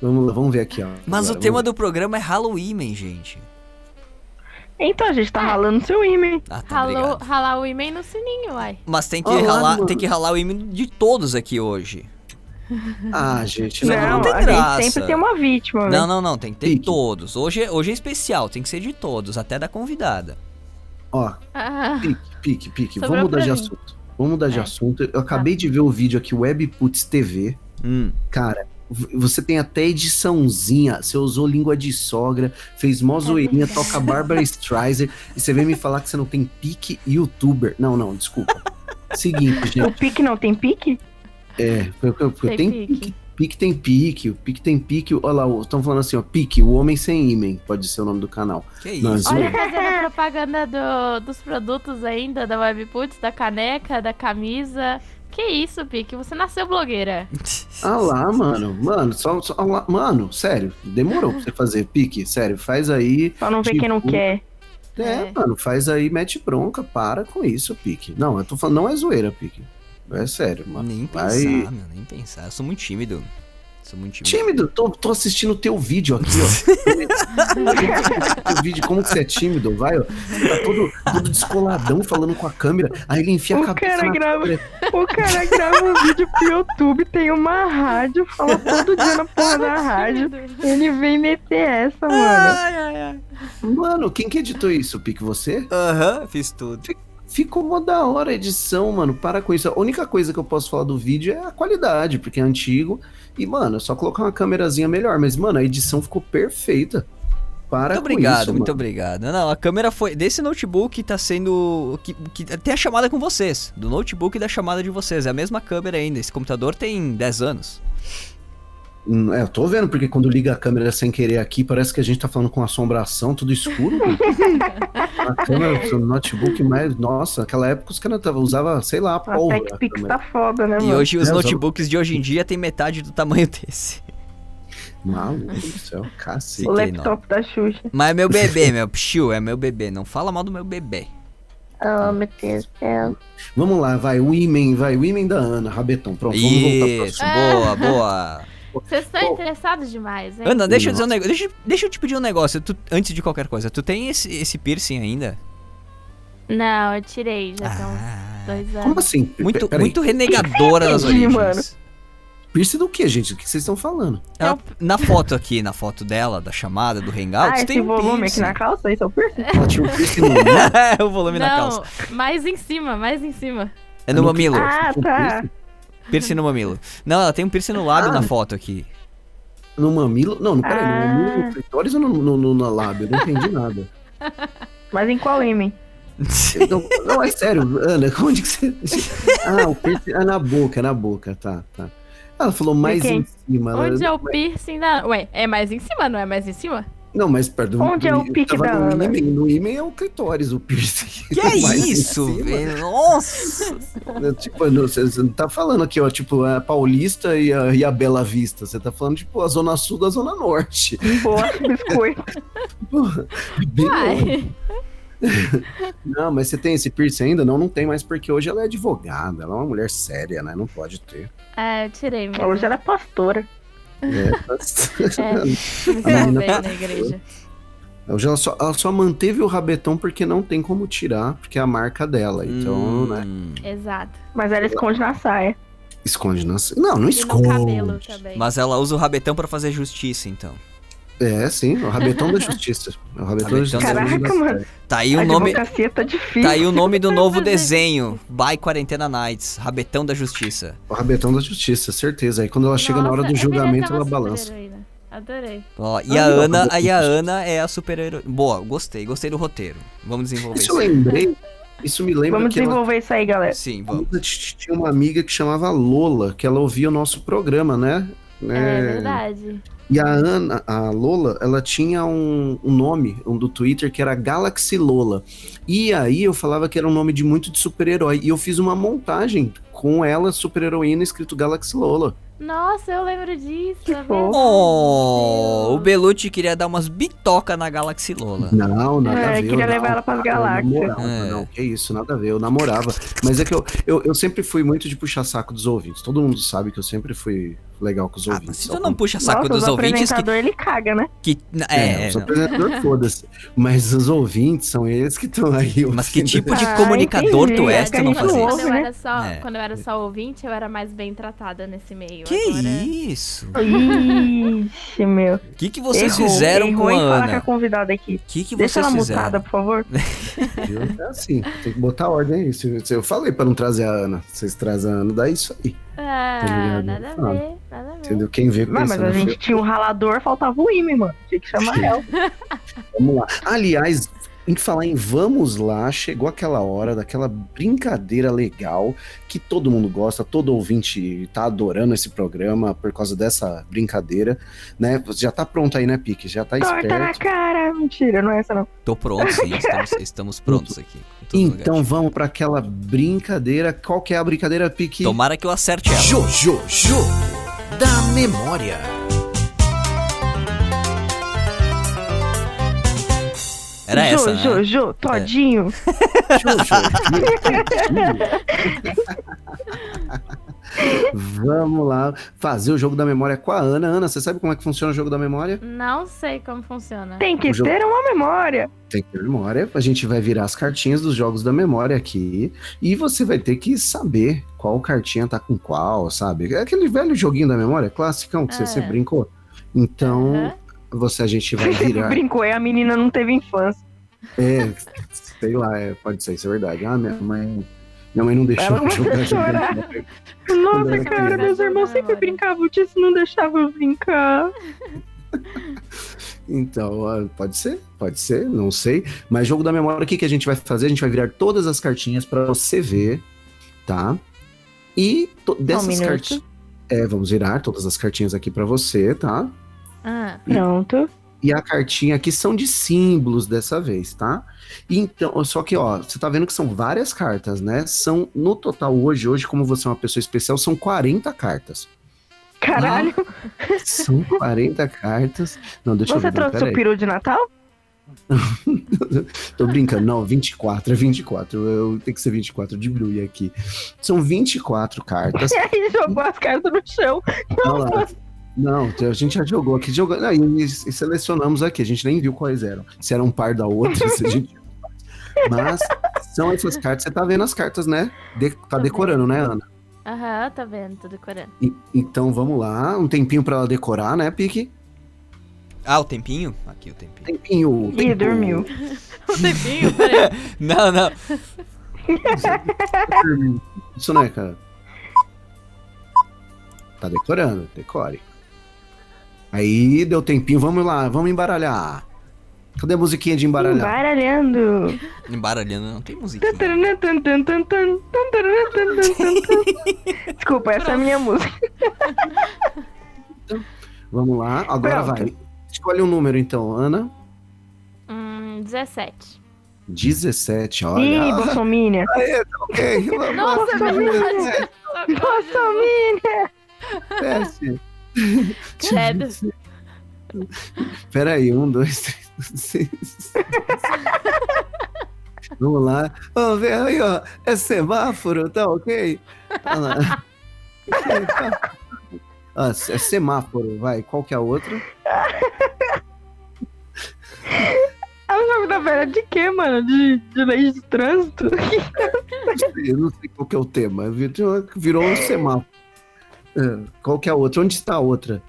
vamos lá, vamos ver aqui, ó. Mas Agora, o tema vamos- do programa é Halloween, gente. Então, a gente tá ralando seu e-mail. Ah, tá, Ralou, obrigado. ralar o e-mail no sininho, uai. Mas tem que, Olá, ralar, mano. tem que ralar o e-mail de todos aqui hoje. Ah, gente, Não, não, não tem a graça. gente sempre tem uma vítima, Não, velho. não, não, tem que ter Pique. todos. Hoje, é- hoje é especial, tem que ser de todos, até da convidada. Ó, Ah, pique, pique, pique. Sobrou Vamos mudar pra de mim. assunto. Vamos mudar de É. assunto. Eu acabei de ver o vídeo aqui, Webputs TV. Hum. Cara, você tem até ediçãozinha. Você usou língua de sogra, fez mó zoeirinha, toca Barbara Streisand. E você vem me falar que você não tem pique youtuber. Não, não, desculpa. Seguinte, O gente. pique não tem pique? É, eu, eu, eu Tem tenho pique. pique. Pique tem pique, o pique tem pique. Olha lá, estão falando assim, ó, pique, o homem sem ímen, pode ser o nome do canal. Que isso? olha, fazendo propaganda do- dos produtos ainda, da Webputs, da caneca, da camisa. Que isso, Pique? Você nasceu blogueira. Ah lá, mano, mano, só, só ah lá, mano, sério, demorou pra você fazer pique, sério, faz aí, Só não ver quem não Tipo, quer. é, É. mano, faz aí, mete bronca, para com isso, pique. Não, eu tô falando, não é zoeira, pique, é sério, mano. Nem Vai. pensar, meu, nem pensar. Eu sou muito tímido. Sou muito tímido. Tímido, tô, tô assistindo o teu vídeo aqui, ó. o vídeo, como que você é tímido, vai, ó. Tá todo, todo descoladão falando com a câmera, aí ele enfia a O cabeça cara grava- câmera. O cara grava um vídeo pro YouTube, tem uma rádio, fala todo dia na porra da rádio. Ele vem meter essa, mano. Ai, ai, ai. Mano, quem que editou isso, pique, você? Aham, fiz tudo. Ficou mó da hora a edição, mano. Para com isso. A única coisa que eu posso falar do vídeo é a qualidade, porque é antigo. E, mano, é só colocar uma câmerazinha melhor. Mas, mano, a edição ficou perfeita. Para Muito com obrigado, isso, muito obrigado. Não, a câmera foi. Desse notebook tá sendo. Que, que, tem a chamada com vocês. Do notebook e da chamada de vocês. É a mesma câmera ainda. Esse computador tem 10 anos. É, eu tô vendo, porque quando liga a câmera sem querer aqui, parece que a gente tá falando com assombração, tudo escuro. mano. a câmera, o notebook mais. Nossa, naquela época os caras usavam, sei lá, A pólvora. TechPix câmera. tá foda, né, E mano? hoje os É, eu notebooks de hoje em dia tem metade do tamanho desse. Maluco do céu, cacete. O laptop da Xuxa. Mas é meu bebê, meu psiu, é meu bebê. Não fala mal do meu bebê. Oh, meu Deus do céu. Vamos lá, vai, o imen, vai, o imen da Ana, Rabetão. Pronto, vamos voltar pro Isso, assunto. boa, boa. Vocês estão interessados demais, hein? Ana, deixa eu dizer um negócio. Deixa, deixa eu te pedir um negócio. Tu- antes de qualquer coisa, tu tem esse, esse piercing ainda? Não, eu tirei, já uns Ah, dois Como anos. assim? muito, Peraí, muito renegadora das origens. mano. Piercing do que, gente? O que vocês estão falando? Ela- na foto aqui, na foto dela, da chamada, do Hangout, Ah, esse tem um volume piercing. aqui na calça, isso é o piercing? Ela tinha um piercing no é o volume na calça. Não, mais em cima, mais em cima. É no no mamilo. Ah, tá. Piercing no mamilo. Não, ela tem um piercing no lábio Ah. na foto aqui. No mamilo? Não, não, peraí, Ah. no mamilo, no clitóris ou no, no, no, no lábio? Eu não entendi nada. Mas em qual imen? Não, não, é sério, Ana, onde que você. Ah, o piercing é na boca, é na boca, tá, tá. Ela falou mais em cima. ela- Onde é o piercing da. Ué, é mais em cima, não é mais em cima? Não, mas perto Onde é o pique da no Ana? ímen, no ímen é o clitóris, o piercing. Que é isso? Nossa! Tipo, não, você você não tá falando aqui, ó, tipo, a Paulista e a, e a Bela Vista. Você tá falando, tipo, a Zona Sul da Zona Norte. Boa, biscoito. Porra, bem. Uai. Não, mas você tem esse piercing ainda? Não, não tem mais, porque hoje ela é advogada, ela é uma mulher séria, né? Não pode ter. É, eu tirei mesmo. Hoje ela é pastora. É, É, salvei tá- na igreja. Hoje ela só, ela só manteve o rabetão porque não tem como tirar, porque é a marca dela. Então, né? Hum. Exato. Mas ela esconde na saia. Esconde na. Não, não E esconde. no cabelo também. Mas ela usa o rabetão pra fazer justiça, então. É, sim, o rabetão da justiça. É o rabetão, da Rabetão justiça. da Caraca, mano. Tá aí o nome. tá difícil. Tá aí o nome do novo desenho. By Quarentena Nights. Rabetão da Justiça. O rabetão da justiça, certeza. Aí quando ela chega na hora Nossa, do eu julgamento, ela balança. super-heroína. Adorei. Ó, e Ah, a Ana, aí a Ana é a super-herói. Boa, gostei, gostei do roteiro. Vamos desenvolver Isso isso. eu lembrei. Isso me lembra Vamos que ela, desenvolver isso aí, galera. Sim, vamos. tinha uma amiga que chamava Lola, que ela ouvia o nosso programa, né? É verdade. E a Ana, a Lola, ela tinha um, um nome, um do Twitter, que era Galaxy Lola. E aí eu falava que era um nome de muito de super-herói. E eu fiz uma montagem com ela, super-heroína, escrito Galaxy Lola. Nossa, eu lembro disso. Que é. Oh, o. Belucci queria dar umas bitoca na Galaxy Lola. Não, nada É, a ver. queria levar não- ela pras eu galáxias. namorava, É. Não, que isso, nada a ver, eu namorava. Mas é que eu, eu, eu sempre fui muito de puxar saco dos ouvintes. Todo mundo sabe que eu sempre fui legal com os Ah, ouvintes. mas se tu não puxa saco Nossa, dos os ouvintes que. apresentador, ele caga, né? que É, é, não. apresentador, foda-se. Mas os ouvintes são eles que estão aí. mas que tipo de Ah, comunicador entendi. tu É és, que tu não fazia isso? Quando eu, né? era só, É. quando eu era só ouvinte, eu era mais bem tratada nesse meio. Que Agora... isso? Ixi, meu. O que, que vocês Errou, fizeram errou com a falar com a Ana? convidada aqui. O que, que Deixa vocês ela fizeram? mutada, por favor. É assim, tem que botar ordem aí. Eu falei pra não trazer a Ana, vocês trazem a Ana, dá isso aí. Ah, ligado? nada a ver, nada a ver. Entendeu? Quem vê Não, mas a gente filme. tinha um ralador, faltava o Ime, mano. Tinha que chamar ela. Vamos lá. Aliás, em falar em vamos lá, chegou aquela hora daquela brincadeira legal que todo mundo gosta, todo ouvinte tá adorando esse programa por causa dessa brincadeira, né? Você já tá pronto aí, né, Pique? Já tá Torta na esperto. cara. Mentira, não é essa não. Tô pronto, sim. Estamos, estamos prontos aqui. Então vamos pra aquela brincadeira. Qual que é a brincadeira, Pique? Tomara que eu acerte ela. Jojo Jo da memória. Era Jô, essa, né? Jô, Jô, todinho. Vamos lá fazer o jogo da memória com a Ana. Ana, você sabe como é que funciona o jogo da memória? Não sei como funciona. Tem que jogo- ter uma memória. Tem que ter memória. A gente vai virar as cartinhas dos jogos da memória aqui. E você vai ter que saber qual cartinha tá com qual, sabe? É aquele velho joguinho da memória, classicão, que você É. sempre brincou. Então. Você a gente vai virar. Brincou, e a menina não teve infância. é, sei lá, é, pode ser, isso é verdade. Ah, minha mãe. Minha mãe não deixou Ela jogar chorar. Nossa, cara, criança. meus irmãos sempre brincavam disso, não deixavam eu brincar. Então, pode ser, pode ser, não sei. Mas jogo da memória, o que, que a gente vai fazer? A gente vai virar todas as cartinhas pra você ver, tá? E dessas minuto. cartinhas. É, vamos virar todas as cartinhas aqui pra você, tá? Ah, Pronto. E a cartinha aqui são de símbolos dessa vez, tá? Então, só que, ó, você tá vendo que são várias cartas, né? São, no total, hoje, hoje, como você é uma pessoa especial, são 40 cartas. Caralho, São 40 cartas. Não, deixa eu você ver. não, trouxe o peru de Natal? Tô brincando, não, 24, é 24. Eu tenho que ser 24 de Brui aqui. São 24 cartas. E aí jogou as cartas no chão. Olha lá. Não, a gente já jogou aqui, jogou, não, e, e selecionamos aqui, a gente nem viu quais eram. Se era um par da outra, se a gente. Mas são essas cartas, você tá vendo as cartas, né? De- tá Tô decorando, né, Ana? aham, tá vendo, tô decorando. E- então vamos lá, um tempinho pra ela decorar, né, Pique? Ah, o tempinho? Aqui o tempinho. Tempinho. Ih, tempo. dormiu. Um tempinho, peraí. Não, não. Isso não é, cara. Tá decorando, decore. Aí deu tempinho, vamos lá, vamos embaralhar. Cadê a musiquinha de embaralhar? Embaralhando. Embaralhando não tem musiquinha. Desculpa, essa é a minha música. Vamos lá, agora Pronto. vai. Escolhe um número então, Ana. Hum, 17. 17, Ih, olha. Bolsomínia. Aê, tá ok. Nossa, é verdade. Bolsomínia. desce. Credo. Pera aí, um, dois, três, seis. Vamos lá. Vamos ver aí, ó. É semáforo, tá ok? Olha lá. Ah, é semáforo, vai. Qual que é a outra? É um jogo da velha de quê, mano? De, de lei de trânsito? Eu não sei qual que é o tema. Virou um semáforo. É, Qual que é a outra? Onde está a outra?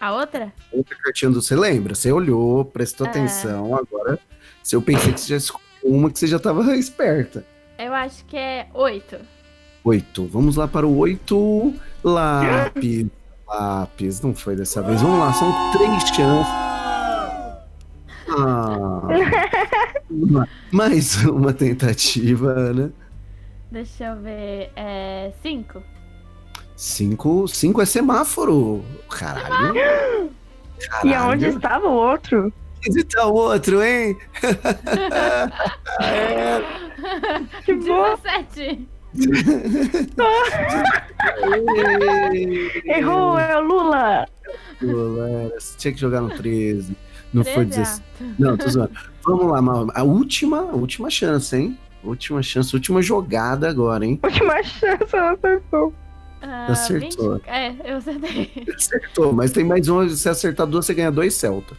A outra? Outra cartinha do. Você lembra? Você olhou, prestou É. atenção. Agora, se eu pensei que você já escolheu uma que você já estava esperta. Eu acho que é 8. Oito. Vamos lá para o oito. Lápis. Lápis. Não foi dessa vez. Vamos lá, são três chances. Ah, Mais uma tentativa, Ana. Deixa eu ver. É. Cinco. Cinco, cinco é semáforo. Caralho. E aonde Caralho. estava o outro? Onde tá o outro, hein? Que boa. 17. Errou, é o Lula. Você tinha que jogar no 13. Não foi 13, 16. Não, tô zoando. Vamos lá, Mal. A última, a última chance, hein? Última chance, última jogada agora, hein? Última chance, ela acertou. Ah, Acertou. 20 É, eu acertei. Acertou, mas tem mais uma. Se acertar duas, você ganha dois Celta.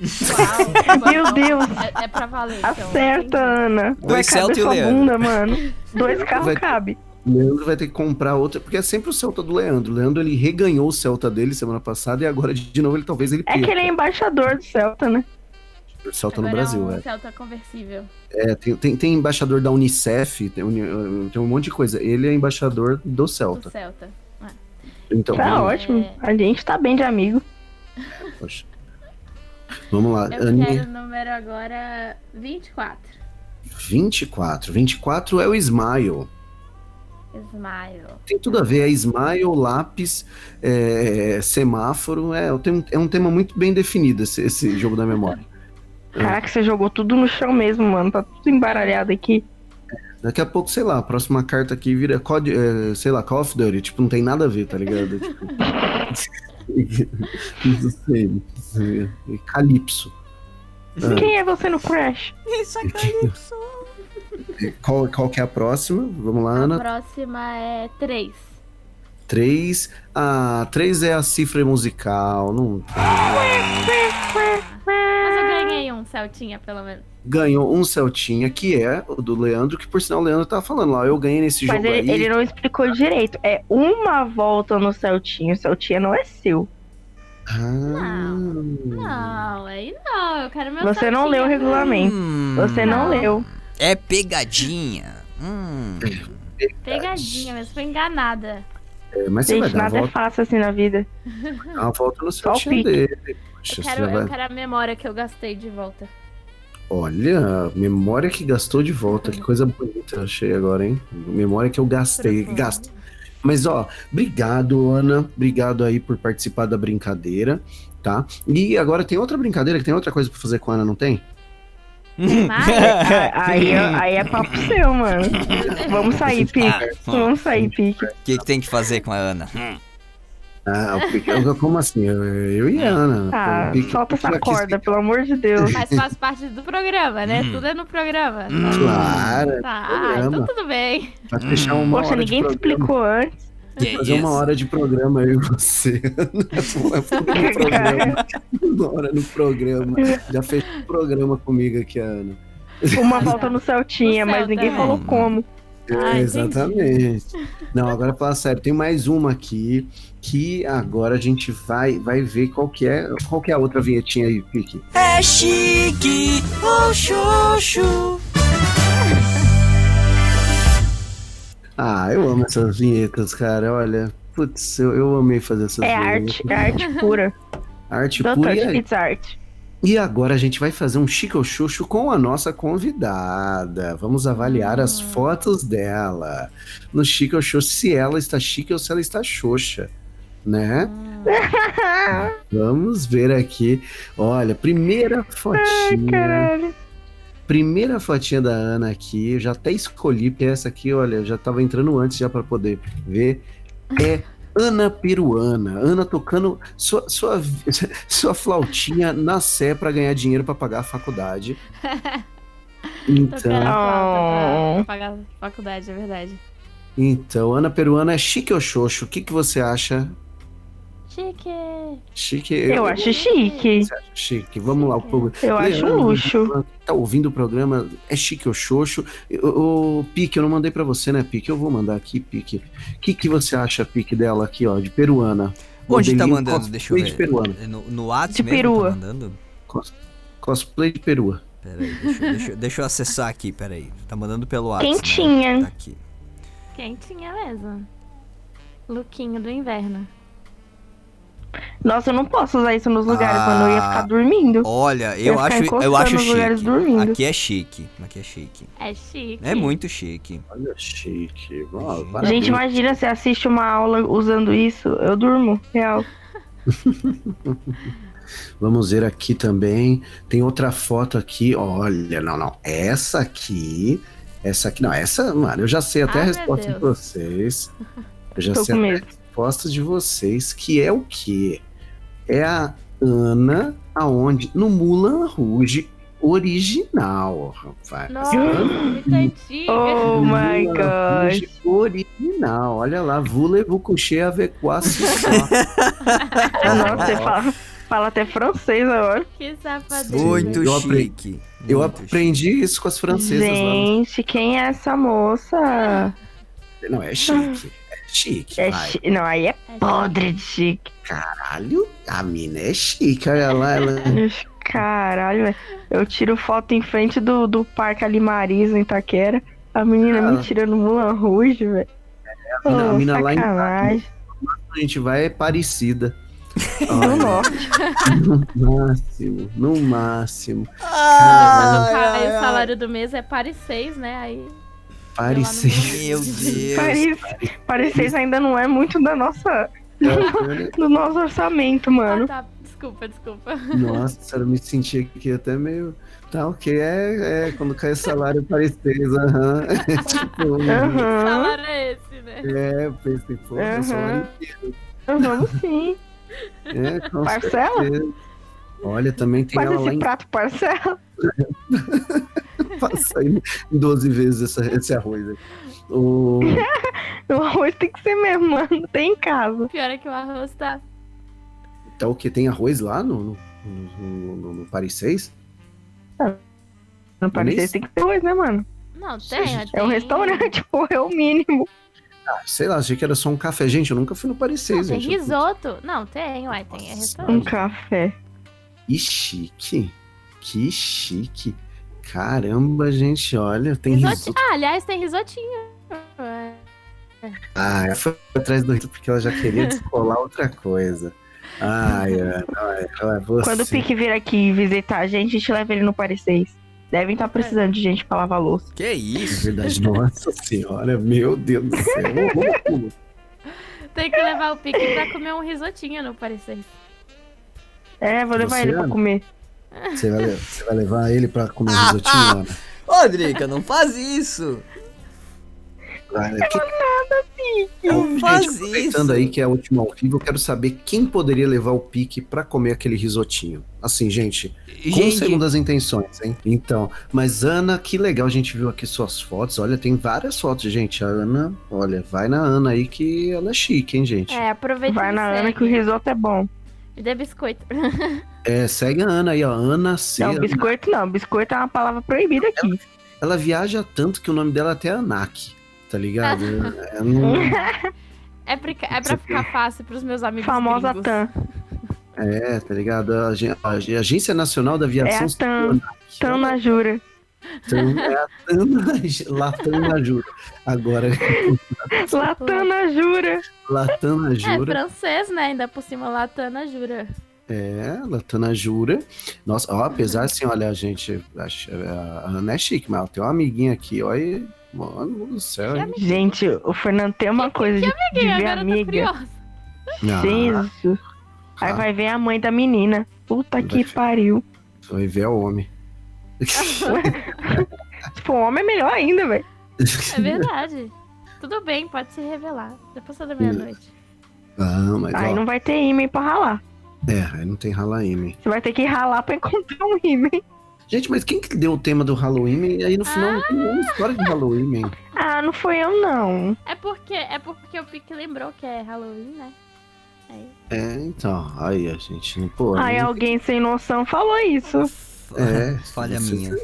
Uau, Meu Deus. É, é pra valer. então. Acerta, Ana. Vai Dois Celta caber e o Leandro. bunda, mano. Dois carros Vai- cabe. O Leandro vai ter que comprar outra, porque é sempre o Celta do Leandro. O Leandro ele reganhou o Celta dele semana passada e agora de novo ele talvez ele É perca. que ele é embaixador do Celta, né? O Celta no Agora Brasil, é um é. Celta conversível. É, tem, tem, tem embaixador da Unicef, tem, tem um monte de coisa. Ele é embaixador do Do Celta. Celta. Então, Tá vamos, ótimo. A gente tá bem de amigo. poxa. Vamos lá, Eu Ani. quero o número agora 24. 24. 24 é o Smile. Smile. Tem tudo a ver, é Smile, lápis, é, semáforo. É, um- é um tema muito bem definido esse, esse jogo da memória. Caraca, você jogou tudo no chão mesmo, mano. Tá tudo embaralhado aqui. Daqui a pouco, sei lá, a próxima carta aqui vira, COD, é, sei lá, Call of Duty. Tipo, não tem nada a ver, tá ligado? Tipo, não sei, não sei. Calypso. Ah. Quem é você no Crash? Isso é Calypso. Qual, qual que é a próxima? Vamos lá, A Ana. próxima é 3. 3. Ah, 3 é a cifra musical. Não... Mas eu ganhei um Celtinha, pelo menos. Ganhou um Celtinha, que é o do Leandro, que por sinal o Leandro tava falando lá. Eu ganhei nesse Mas jogo ele, aí. ele não explicou direito. É uma volta no Celtinha. O Celtinha não é seu. Ah, Não, aí não. Eu quero meu Você não leu o regulamento. Hum, Você não Não. leu. É pegadinha. Hum. Pegadinha, mas foi enganada. é, mas você vai Gente, nada é volta, fácil assim na vida. dar uma volta no Celtinha dele. Poxa, Eu quero, eu quero a memória que eu gastei de volta. Olha, memória que gastou de volta. Que coisa bonita, achei agora, hein? Memória que eu gastei. Gasto. Mas, ó, obrigado, Ana. Obrigado aí por participar da brincadeira, tá? E agora tem outra brincadeira, que tem outra coisa pra fazer com a Ana, não tem? Mas, Ah, Aí, é- aí é papo seu, mano. Vamos sair, Pique. Ah, Vamos sair, Pique. O que, que tem que fazer com a Ana? Hum. Ah, eu- como assim? Eu, eu e a Ana. Ah, O Pique- solta Pique essa corda, pelo amor de Deus. mas faz parte do programa, né? Hum. Tudo é no programa. Claro, Tá, programa. ah, então tudo bem. Vai fechar uma Poxa, hora ninguém de te programa. explicou antes. Que Fazer uma isso? hora de programa, eu e você. Uma hora no programa. Uma hora no programa. Já fechou o programa comigo aqui, Ana. Uma volta no Celtinha, No mas ninguém é. falou como. Ah, É, entendi. exatamente. Não, agora fala sério, tem mais uma aqui que agora a gente vai, vai ver qual que é, qual que é a outra vinhetinha aí, Pique. É chique, o Xuxu. Ah, eu amo essas vinhetas, cara. Olha, putz, eu, eu amei fazer essas É vinhetas. arte, é arte pura. Arte Don't pura. E, touch, aí? E agora a gente vai fazer um Chico Xuxo com a nossa convidada. Vamos avaliar as Hum. fotos dela no Chico Xuxo, se ela está chique ou se ela está xoxa, né? Vamos ver aqui. Olha, primeira fotinha. Caralho. Primeira fotinha da Ana aqui, eu já até escolhi, porque essa aqui, olha, eu já tava entrando antes já para poder ver. É Ana Peruana. Ana tocando sua, sua, sua flautinha na Sé para ganhar dinheiro para pagar a faculdade. Então, Oh. pra pagar a faculdade, é verdade. então, Ana Peruana é chique ou xoxo? O que, que você acha? Chique. Chique. Eu acho chique. Você acha chique. Vamos lá, o povo. Eu acho Leandro, luxo. Tá ouvindo o programa? É chique ou xoxo? O, Pique, eu não mandei pra você, né, Pique? Eu vou mandar aqui, Pique. O que, que você acha, Pique, dela aqui, ó, de peruana? Onde tá mandando? Deixa eu cosplay ver. de peruana. É No, no WhatsApp De mesmo perua. tá mandando? Cos- cosplay de perua. Peraí, deixa, eu- deixa, eu- deixa eu acessar aqui, peraí. Tá mandando pelo WhatsApp. né? Quentinha. Tá aqui. Quentinha mesmo. Luquinho do inverno. Nossa, eu não posso usar isso nos lugares, Ah. mano. Eu ia ficar dormindo. Olha, eu acho, eu acho lugares chique. dormindo. Aqui é chique. Aqui é chique. É chique. É muito chique. Olha, chique. Gente, imagina você assiste uma aula usando isso. Eu durmo, real. Vamos ver aqui também. Tem outra foto aqui. Olha, não, não. Essa aqui. Essa aqui, não. Essa, mano, eu já sei até a Ai, meu resposta de vocês. Eu já Tô sei resposta de vocês, que é o quê? É a Ana, aonde? No Mulan Rouge original, rapaz. Nossa, muito antiga. Oh my. Rouge original. Olha lá, voulez-vous coucher avec quoi ce soir? Nossa, você fala, fala até francês agora. Que safadeza. Muito eu chique. Eu muito aprendi isso com as francesas lá. Gente, quem é essa moça? Não, é chique. É chique, É chi... Não, aí é É podre de chique. Caralho, a mina é chique. Olha lá, ela... Caralho, velho. Eu tiro foto em frente do, do Parque Alimariza, em Itaquera. A menina Ah. me tirando Mulan Rouge, velho. a mina- a Ô, mina lá em. A gente vai é parecida. No norte. no máximo, no máximo. Quando Ai, cai ai, o ai. salário do mês é Paris 6, né? Aí. Parecida. Meu Deus. Paris, Paris ainda não é muito da nossa, Olha, do nosso orçamento, mano. Ah, tá. Desculpa, desculpa. Nossa, eu me senti aqui até meio. Tá, ok. É, é quando cai o salário parecida. Aham. tipo, salário é esse, né? É, eu pensei, pô, é só Aham. um vamos sim. É, com Parcela? certeza. Olha, também tem Mas ela lá esse em prato parcela. Passa aí 12 vezes essa- esse arroz aí. O... O arroz tem que ser mesmo, mano. Tem em casa. Pior é que o arroz tá. Tá o que? Tem arroz lá no, no, no, no, no Paris 6? No Paris nem tem que ter arroz, né, mano? Não, tem. É um tem- restaurante, pô, é o mínimo. Ah, sei lá, achei que era só um café. Gente, eu nunca fui no Paris Não, 6, tem gente. risoto. Não, tem, uai, tem. É Nossa, Um restaurante. café. Que chique. Que chique. Caramba, gente, olha, tem Risoto- risoto. Ah, aliás, tem risotinho. É. Ah, ela foi atrás do risoto porque ela já queria descolar outra coisa. Ai, Ana, olha, você. Quando o Pique vir aqui visitar a gente, a gente leva ele no Paris 6. Devem estar precisando de gente pra lavar louça. Que É isso? verdade, nossa senhora, meu Deus do céu. Tem que levar o pique pra comer um risotinho no parecer. É, vou levar Você, ele pra comer. Você vai, você vai levar ele pra comer Ah, risotinho, ah. Ana? Ô, Drica, não faz isso. Olha, que- Não Gente, faz aproveitando isso. aí que é a última ao vivo, eu quero saber quem poderia levar o pique pra comer aquele risotinho. Assim, gente, com Gente, segundas intenções, hein? Então, mas Ana, que legal, a gente viu aqui suas fotos. Olha, tem várias fotos, gente. A Ana, olha, vai na Ana aí que ela é chique, hein, gente? É, aproveita Vai na Ana que o risoto é bom. Dê biscoito. É, segue a Ana aí, ó. Ana C. Não, biscoito não. Biscoito é uma palavra proibida aqui. Ela viaja tanto que o nome dela até é Anak, tá ligado? É, um- É pra, é pra ficar fácil pros meus amigos Famosa gringos. TAM. é, tá ligado? A, Agência Nacional da É Aviação a TAM. TAM na jura. Então, é a Tana, Latam na Jura. Agora, Latam na jura. Latam na É Jura. francês, né? Ainda por cima, Latana jura. É, Latam na Jura. Nossa, ó, apesar assim, olha, gente, acho- a Ana é chique, mas tem uma amiguinha aqui, olha. Mano do céu. Gente, o Fernando tem uma coisa de, de Quem ver agora eu tô amiga. curiosa. Ah, Jesus. Aí ah, vai ver a mãe da menina. Puta Vai que ver. pariu. vai ver o homem. Tipo, o homem é melhor ainda, velho. É verdade. Tudo bem, pode se revelar. Depois da meia-noite. Ah, mas Aí ó, não vai ter ímã pra ralar. é, aí não tem Halloween. Você vai ter que ralar pra encontrar um ímã. Gente, mas quem que deu o tema do Halloween? E aí no final não tem nenhuma história de Halloween, hein? Ah, não foi eu, não. É porque, é porque o Pique lembrou que é Halloween, né? Aí. É, então, aí a gente não pô. Aí não- alguém sem noção falou isso. É, Falha minha.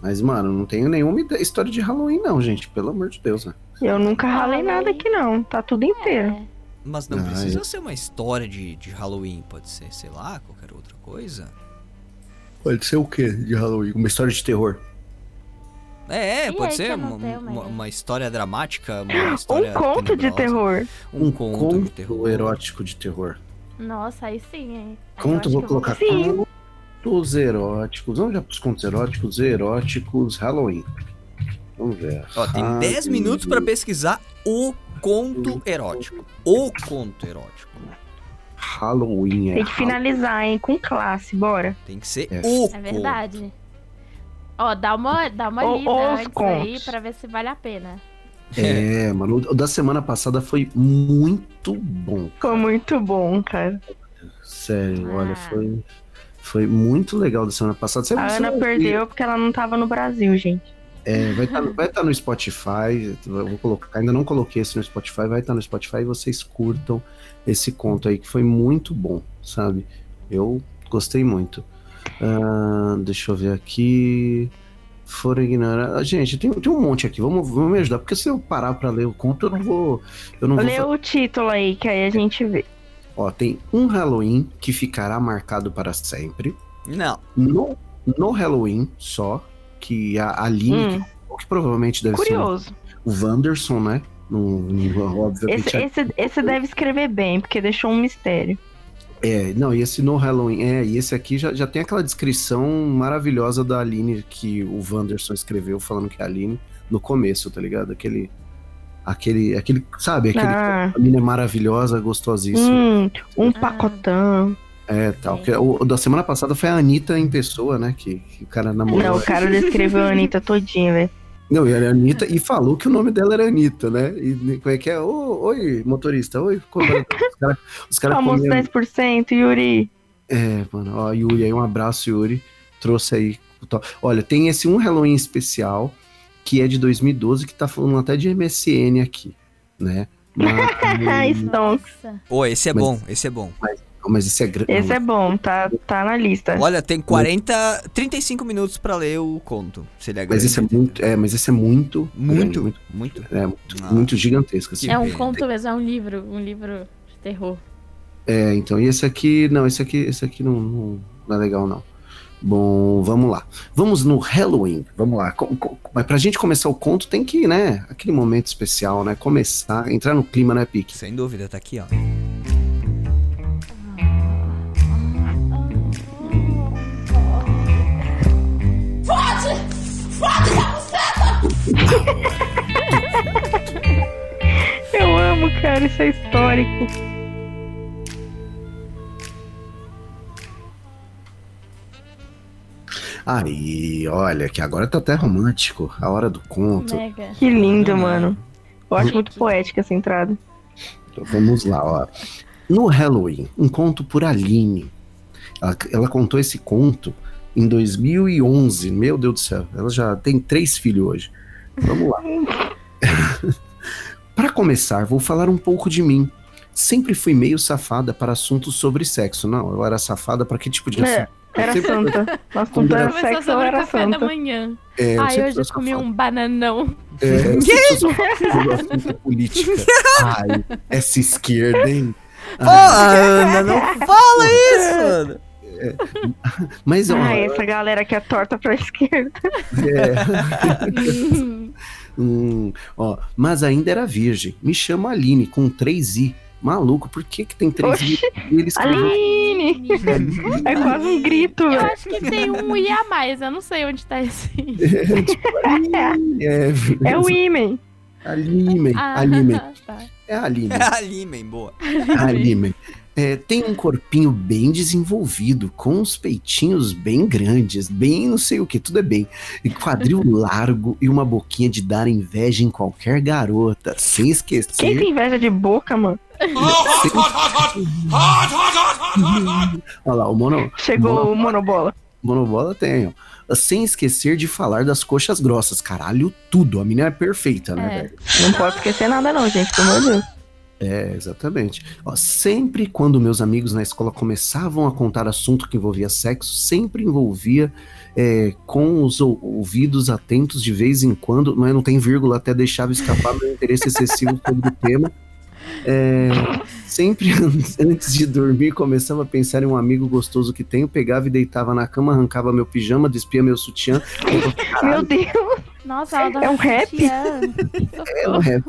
Mas, mano, não tenho nenhuma história de Halloween, não, gente. Pelo amor de Deus, né? Eu nunca ralei Halloween. nada aqui, não. Tá tudo inteiro. É. Mas não Ah, precisa é. ser uma história de, de Halloween, pode ser, sei lá, qualquer outra coisa. Pode ser o quê de Halloween? Uma história de terror. É, E pode ser uma, tenho uma uma, história dramática, uma história Um conto de terror. Um conto de terror. erótico de terror. Nossa, aí sim, hein? Conto, eu vou acho que eu colocar Sim. Contos eróticos. Vamos já pros contos eróticos, eróticos, Halloween. Vamos ver. Ó, tem 10 minutos pra pesquisar o conto erótico. O conto erótico. Halloween é. Tem que finalizar, hein? Com classe, bora. Tem que ser É. o É verdade. Ó, dá uma, dá uma Ou- lida os antes aí pra ver se vale a pena. É, mano. O da semana passada foi muito bom. Ficou muito bom, cara. Sério, Ah. olha, foi. Foi muito legal da semana passada. Você, A você Ana perdeu porque ela não tava no Brasil, gente. É, vai estar vai tá no Spotify. Vou colocar, ainda não coloquei esse no Spotify, vai estar no Spotify e vocês curtam esse conto aí, que foi muito bom, sabe? Eu gostei muito. Ah, deixa eu ver aqui. Foram ignorar. Ah, Gente, tem, tem um monte aqui. Vamos, vamos me ajudar. Porque se eu parar pra ler o conto, eu não vou. Eu não vou Lê o título aí, que aí a gente vê. Ó, tem um Halloween que ficará marcado para sempre. Não. No, no Halloween só, que a Aline, Hum, que, que provavelmente deve curioso. ser o Wanderson, né? No, no- obviamente. Esse, esse, esse deve escrever bem, porque deixou um mistério. É, não, e esse no Halloween, é, e esse aqui já, já tem aquela descrição maravilhosa da Aline que o Wanderson escreveu falando que é a Aline no começo, tá ligado? Aquele. Aquele. aquele sabe? Aquele. Ah, mina é maravilhosa, gostosíssima. hum, um Ah. pacotão. É, tal. Que, o, o da semana passada foi a Anitta em pessoa, né? Que, que o cara namorou. Não, o cara descreveu a Anitta todinha, velho. Não, e era a Anitta e falou que o nome dela era Anitta, né? E como é que é? Ô, oi, motorista, oi, cobrador. Os caras os cara Famoso comiam- 10%, Yuri. É, mano, ó, Yuri aí, um abraço, Yuri. Trouxe aí. Olha, tem esse um Halloween especial, que é de 2012, que tá falando até de MSN aqui, né? Mas, Stonks. Nossa. Ô, esse é Mas- bom, esse é bom. mas esse é grande. Esse é bom, tá, tá na lista. Olha, tem 40, 35 minutos pra ler o conto. Se ele é grande. Mas esse é muito. É, mas esse é muito. Muito, grande, muito, muito. é, muito, Ah. muito gigantesco. Assim. É um conto mesmo, é um livro, um livro de terror. É, então, e esse aqui, não, esse aqui, esse aqui não, não, não é legal, não. Bom, vamos lá. Vamos no Halloween. Vamos lá. Co- co- Mas pra gente começar o conto, tem que, né? Aquele momento especial, né? Começar, entrar no clima, né, Pique? Sem dúvida, tá aqui, ó. Eu amo, cara, isso é histórico. Aí, olha, que agora tá até romântico. A hora do conto. Mega. Que lindo, mano. Eu acho muito poética essa entrada. Então, vamos lá, ó. No Halloween, um conto por Aline. Ela, ela contou esse conto em 2011. Meu Deus do céu. Ela já tem três filhos hoje. Vamos lá. Para começar, vou falar um pouco de mim. Sempre fui meio safada para assuntos sobre sexo. Não, eu era safada para que tipo de É, assunto? Era Sempre- santa. Nossa, Quando era- sexo, o era café da santa. manhã. É, eu Ai, hoje eu comi um bananão. É, eu política. Ai, essa esquerda, hein? Pô, Ana, não fala isso, Ana. Mas, ó, Ai, essa galera que é torta pra esquerda. é, Hum, ó, mas ainda era virgem. Me chamo Aline, com três i. Maluco, por que que tem três i? Oxi, E Aline! É quase um grito, Eu acho que tem um I a mais, eu não sei onde tá esse. É, É o Imen. Aline, Ah, Aline. tá. É a Aline. É ali, man, boa. Aline. É, tem um corpinho bem desenvolvido, com uns peitinhos bem grandes, bem não sei o que, tudo é bem. E quadril largo e uma boquinha de dar inveja em qualquer garota, sem esquecer. Quem tem inveja de boca, mano? Olha lá, o mono, Chegou o monobola. monobola tem, ó. Sem esquecer de falar das coxas grossas. Caralho, tudo. A menina é perfeita, né, É. velho? Não pode esquecer nada, não, gente, pelo amor de Deus. É, exatamente. Ó, sempre quando meus amigos na escola começavam a contar assunto que envolvia sexo, sempre envolvia é, com os ou- ouvidos atentos de vez em quando, não, é, não tem vírgula, até deixava escapar meu interesse excessivo sobre o tema. É, sempre antes de dormir, começava a pensar em um amigo gostoso que tenho, pegava e deitava na cama, arrancava meu pijama, despia meu sutiã. Meu Deus, Nossa, ela dá É um rap? É um rap.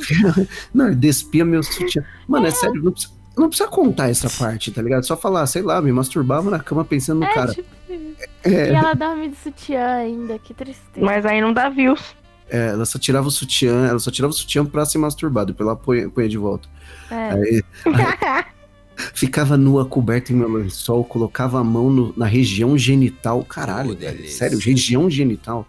Não, ele despia meu sutiã. Mano, é sério, não precisa- Não precisa contar essa parte, tá ligado? Só falar, sei lá, me masturbava na cama pensando no É, cara. tipo, e É, ela dorme de sutiã ainda, que tristeza. Mas aí não dá views. é, ela só tirava o sutiã, ela só tirava o sutiã pra se masturbar, depois ela põe, põe de volta. É. Aí, ficava nua, coberta em meu lençol, colocava a mão no- na região genital. Caralho, Oh, sério, região genital.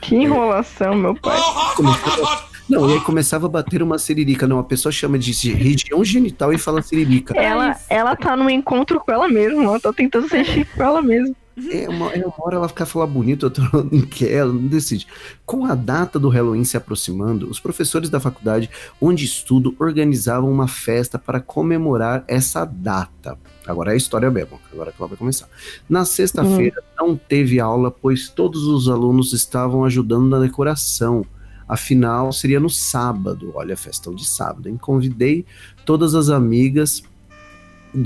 Que enrolação, meu pai. Começava- Não, e aí começava a bater uma siririca. Não, a pessoa chama de região genital e fala siririca. Ela, isso. ela tá num encontro com ela mesma, ela tá tentando ser chique com ela mesma. É uma, é uma hora ela fica falar bonito, outra não quer, ela não decide. Com a data do Halloween se aproximando, os professores da faculdade onde estudo organizavam uma festa para comemorar essa data. Agora é a história mesmo, agora que ela vai começar. Na sexta-feira não teve aula, pois todos os alunos estavam ajudando na decoração. Afinal, seria no sábado. Olha, festão de sábado, hein? Convidei todas as amigas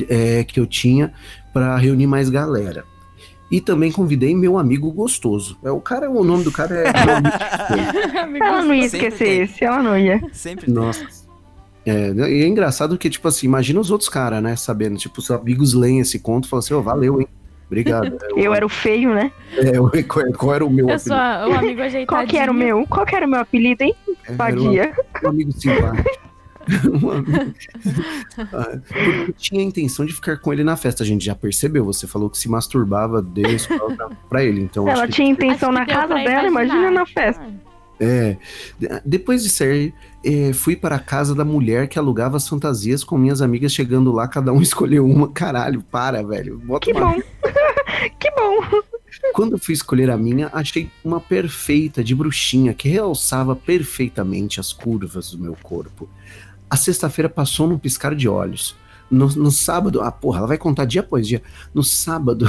é, que eu tinha para reunir mais galera. E também convidei meu amigo gostoso. É, o cara, o nome do cara é. meu amigo gostoso. Ela não ia esquecer esse, ela não ia. Sempre. Nossa. É, e é engraçado que, tipo assim, imagina os outros caras, né, sabendo. Tipo, os amigos leem esse conto e falam assim, ô, valeu, hein? Obrigado. Eu era o feio, né? É, eu- qual, qual era o meu Eu sou a- o amigo ajeitadinho. Qual que era o meu? Qual que era o meu apelido, hein? É, um- um amigo simpático. Amigo- porque eu tinha a intenção de ficar com ele na festa, a gente já percebeu. Você falou que se masturbava desde a escola pra, pra ele. Então Ela que- tinha intenção na que casa dela, imagina na festa. É. De- Depois de sair, eh, fui para a casa da mulher que alugava as fantasias com minhas amigas chegando lá, cada um escolheu uma. Caralho, para, velho. Bota Que uma- bom. que bom. Quando fui escolher a minha, achei uma perfeita de bruxinha que realçava perfeitamente as curvas do meu corpo. A sexta-feira passou num piscar de olhos. No, no sábado, ah, porra, ela vai contar dia após dia. No sábado,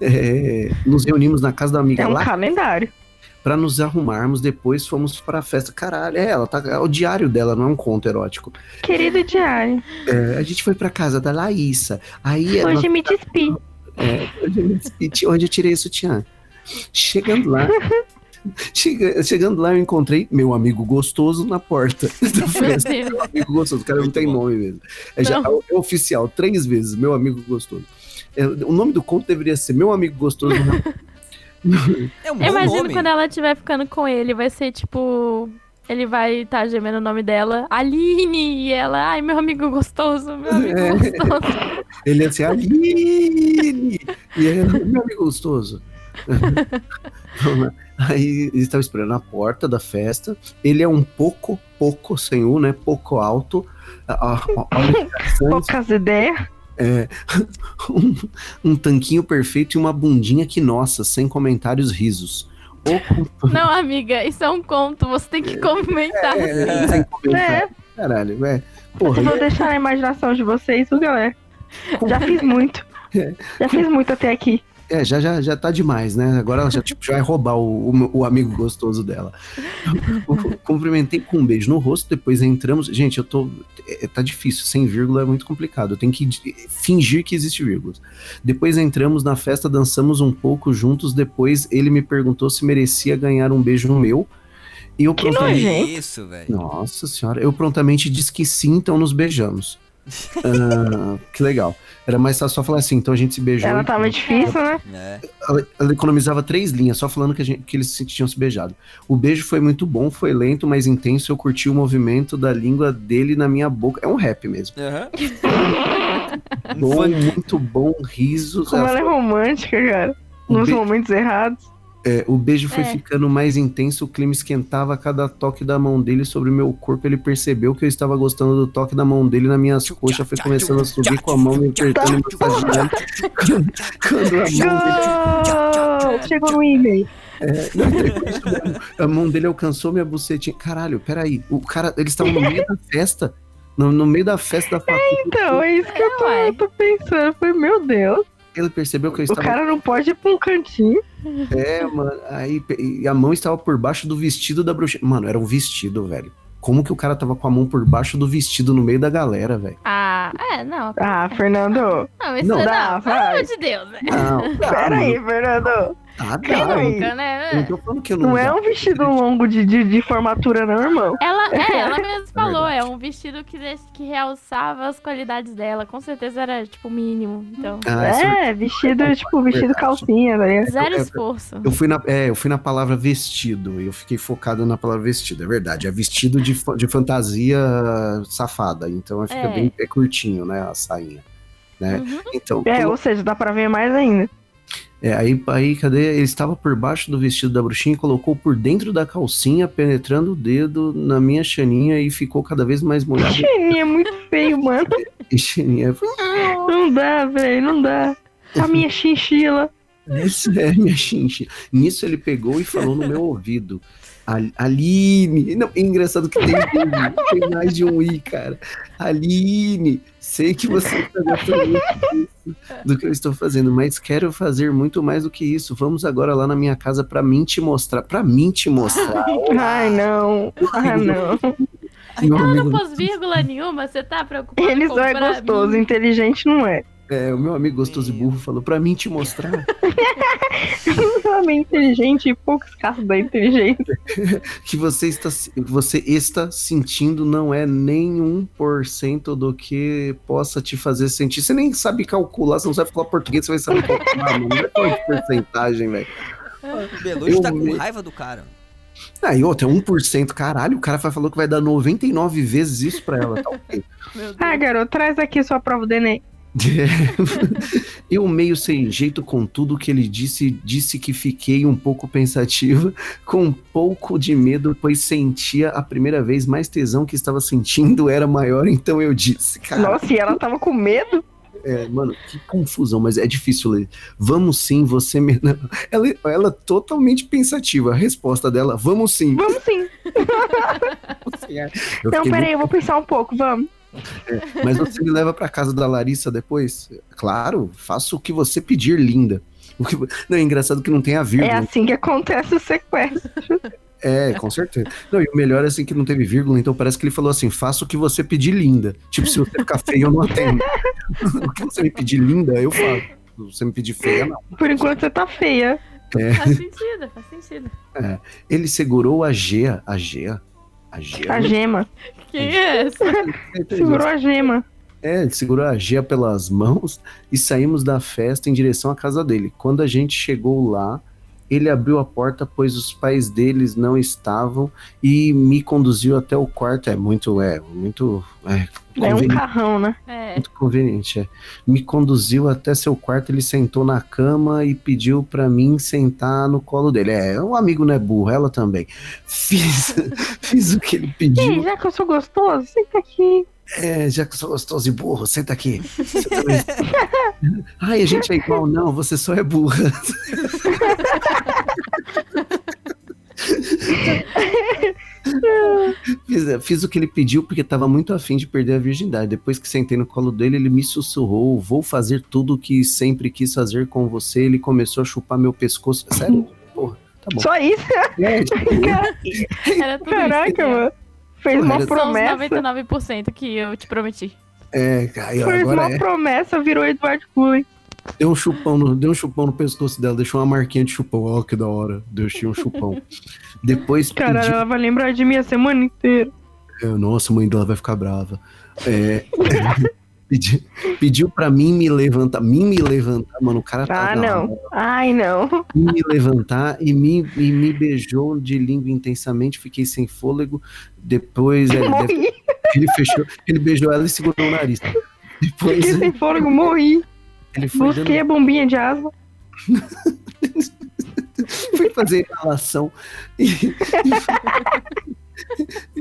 eh, nos reunimos na casa da amiga É um lá calendário. Pra nos arrumarmos. Depois fomos pra festa. Caralho, é, ela tá. É o diário dela, não é um conto erótico. Querido diário, É, a gente foi pra casa da Laísa. Aí hoje me despi. é, hoje me despedi, onde eu tirei o sutiã. Chegando lá. chega- chegando lá, eu encontrei meu amigo gostoso na porta da festa. Meu amigo gostoso, o cara não tem bom. nome mesmo. É, já, é oficial, três vezes, meu amigo gostoso. É, o nome do conto deveria ser Meu Amigo Gostoso. É um Eu imagino nome. quando ela estiver ficando com ele, vai ser tipo. Ele vai estar tá gemendo o nome dela, Aline, e ela, ai, meu amigo gostoso, meu amigo É. gostoso. Ele ia ser Aline! E aí, meu amigo gostoso. Aí ele estava esperando na porta da festa. Ele é um pouco, pouco sem U, né? Pouco alto. Olha que. Poucas ideias. É, um, um tanquinho perfeito e uma bundinha que, nossa, sem comentários risos. Ou Não, amiga, isso é um conto, você tem que comentar. é, sem comentários. Caralho, é. Porra, Vou deixar na imaginação de vocês, viu, galera? Já fiz muito. É. Já fiz muito até aqui. É, já, já, já tá demais, né? Agora ela já, tipo, já vai roubar o, o, o amigo gostoso dela. Cumprimentei com um beijo no rosto, depois entramos. Gente, eu tô. é, tá difícil, sem vírgula é muito complicado. Eu tenho que fingir que existe vírgula. Depois entramos na festa, dançamos um pouco juntos. Depois ele me perguntou se merecia ganhar um beijo no meu. E eu Que prontamente. nojento. Isso, velho. Nossa senhora, eu prontamente disse que sim, então nos beijamos. Ah, que legal. Era mais fácil só falar assim, então a gente se beijou. Ela e- tava difícil, né? É. ela, ela economizava três linhas, só falando que, a gente- que eles se tinham se beijado. O beijo foi muito bom, foi lento, mas intenso. Eu curti o movimento da língua dele na minha boca. É um rap mesmo. Aham. Um Bom, muito bom, risos. Como Ela ela é romântica, cara. Nos be- momentos errados. É, o beijo foi É. ficando mais intenso, o clima esquentava a cada toque da mão dele sobre o meu corpo. Ele percebeu que eu estava gostando do toque da mão dele nas minhas coxas, foi começando a subir com a mão, me apertando e massageando. Quando a mão dele! Chegou no e-mail. Não, depois a mão dele alcançou minha bucetinha. Caralho, peraí. O cara, eles estavam no meio da festa. No, no meio da festa da faculdade. Então, é isso que eu tô, eu tô pensando. Foi, meu Deus. Ele percebeu que eu O estava. cara não pode ir pra um cantinho. É, mano. Aí e a mão estava por baixo do vestido da bruxa. Mano, era um vestido, velho. Como que o cara tava com a mão por baixo do vestido no meio da galera, velho? Ah, é, não. Ah, Fernando. Não, isso Não não, dá, pelo amor de Deus, né? Não, Pera aí. Fernando. Tá, Quem dá. nunca, não né? tô falando que eu não Não é um vestido longo de, de, de formatura, não, irmão. Ela é, ela mesma falou, verdade. é um vestido que, des- que realçava as qualidades dela. Com certeza era, tipo, o mínimo. Então, Ah, isso É, vestido, tipo, vestido calcinha, tá ligado? zero é- esforço. Eu fui, na, é, eu fui na palavra vestido, e eu fiquei focado na palavra vestido, é verdade. É vestido de, de fantasia safada, então fica É. bem é curtinho, né, a sainha. Né? Uhum. Então, É, ou seja, dá pra ver mais ainda. É, aí, aí, cadê? Ele estava por baixo do vestido da bruxinha e colocou por dentro da calcinha, penetrando o dedo na minha chaninha e ficou cada vez mais molhado. Cheninha é muito feio, mano. chaninha. Não dá, velho, não dá. A minha chinchila. Isso é minha xincha. Nisso ele pegou e falou no meu ouvido. "Al- Aline. Não, é engraçado que tem, tem mais de um I, cara. Aline, sei que você está gostando muito disso, do que eu estou fazendo, mas quero fazer muito mais do que isso. Vamos agora lá na minha casa pra mim te mostrar. Pra mim te mostrar. Ai, não. Ah, não. Amigo, não pôs vírgula nenhuma, você tá preocupado Ele com só é gostoso, mim? inteligente não é. É, o meu amigo gostoso e burro falou pra mim te mostrar. Também inteligente e pouco escasso da inteligência. que você está, você está sentindo não é nem 1% do que possa te fazer sentir. Você nem sabe calcular, você não sabe falar português, você vai saber calcular. Não é de porcentagem, velho. O Belushi Eu tá com raiva do cara. Ah, e outra, é 1%, caralho, o cara falou que vai dar 99 vezes isso pra ela, tá ok. Meu Deus. Ah, garoto, traz aqui sua prova do Enem. Eu meio sem jeito com tudo que ele disse, disse que fiquei um pouco pensativa, com um pouco de medo, pois sentia a primeira vez mais tesão que estava sentindo era maior, então eu disse, cara, Nossa, e ela tava com medo? é, mano, que confusão, mas é difícil ler. Vamos sim, você me... não, Ela, ela totalmente pensativa, a resposta dela, vamos sim. Vamos sim. Eu Não, peraí, eu vou pensar um pouco, vamos. Mas você me leva pra casa da Larissa depois? Claro, faça o que você pedir, linda. O que- Não, é engraçado que não tem a É vírgula. assim que acontece o sequestro. É, com certeza. Não, e o melhor é assim que não teve vírgula, então parece que ele falou assim: faça o que você pedir, linda. Tipo, se você ficar feio, eu não atendo. o que você me pedir, linda, eu faço. Se você me pedir feia, não. Por enquanto você tá feia. Faz sentido, faz sentido. Ele segurou a Gea. A Gea? A Gea? A gema. Que isso? Segurou a gema. É, ele segurou a Gia pelas mãos e saímos da festa em direção à casa dele. Quando a gente chegou lá, ele abriu a porta, pois os pais deles não estavam e me conduziu até o quarto. É muito, é, muito, é, É um carrão, né? É. Muito conveniente, é. Me conduziu até seu quarto, ele sentou na cama e pediu pra mim sentar no colo dele. É, o amigo não é burro, ela também. Fiz, fiz o que ele Ei, pediu. já que eu sou gostoso, senta aqui. É, já que eu sou gostoso e burro, senta aqui. Você também. Ai, a gente é igual, não, você só é burra. Fiz, fiz o que ele pediu porque tava muito afim de perder a virgindade. Depois que sentei no colo dele, ele me sussurrou: Vou fazer tudo o que sempre quis fazer com você. Ele começou a chupar meu pescoço. Sério? Porra, tá bom. Só isso? É, tipo, Era tudo Caraca, isso. mano. Fez uma Era- São os promessa. 99% que eu te prometi. é, aí, Fez agora uma é. promessa, virou Edward Cullen. Deu um chupão no, deu um chupão no pescoço dela, deixou uma marquinha de chupão. Ó, que da hora. Deixei um chupão. Depois pediu. ela vai lembrar de mim a semana inteira. É, Nossa, a mãe dela vai ficar brava. É, pediu, pediu pra mim me levantar. Mim me levantar, mano. O cara tá. Ah, não. Ai, não. Me levantar e me, e me beijou de língua intensamente. Fiquei sem fôlego. Depois é, ele fechou. Ele beijou ela e segurou o nariz. Depois Fiquei sem fôlego, morri. Ele foi dando Busquei a bombinha de asma. fui fazer inalação e, e,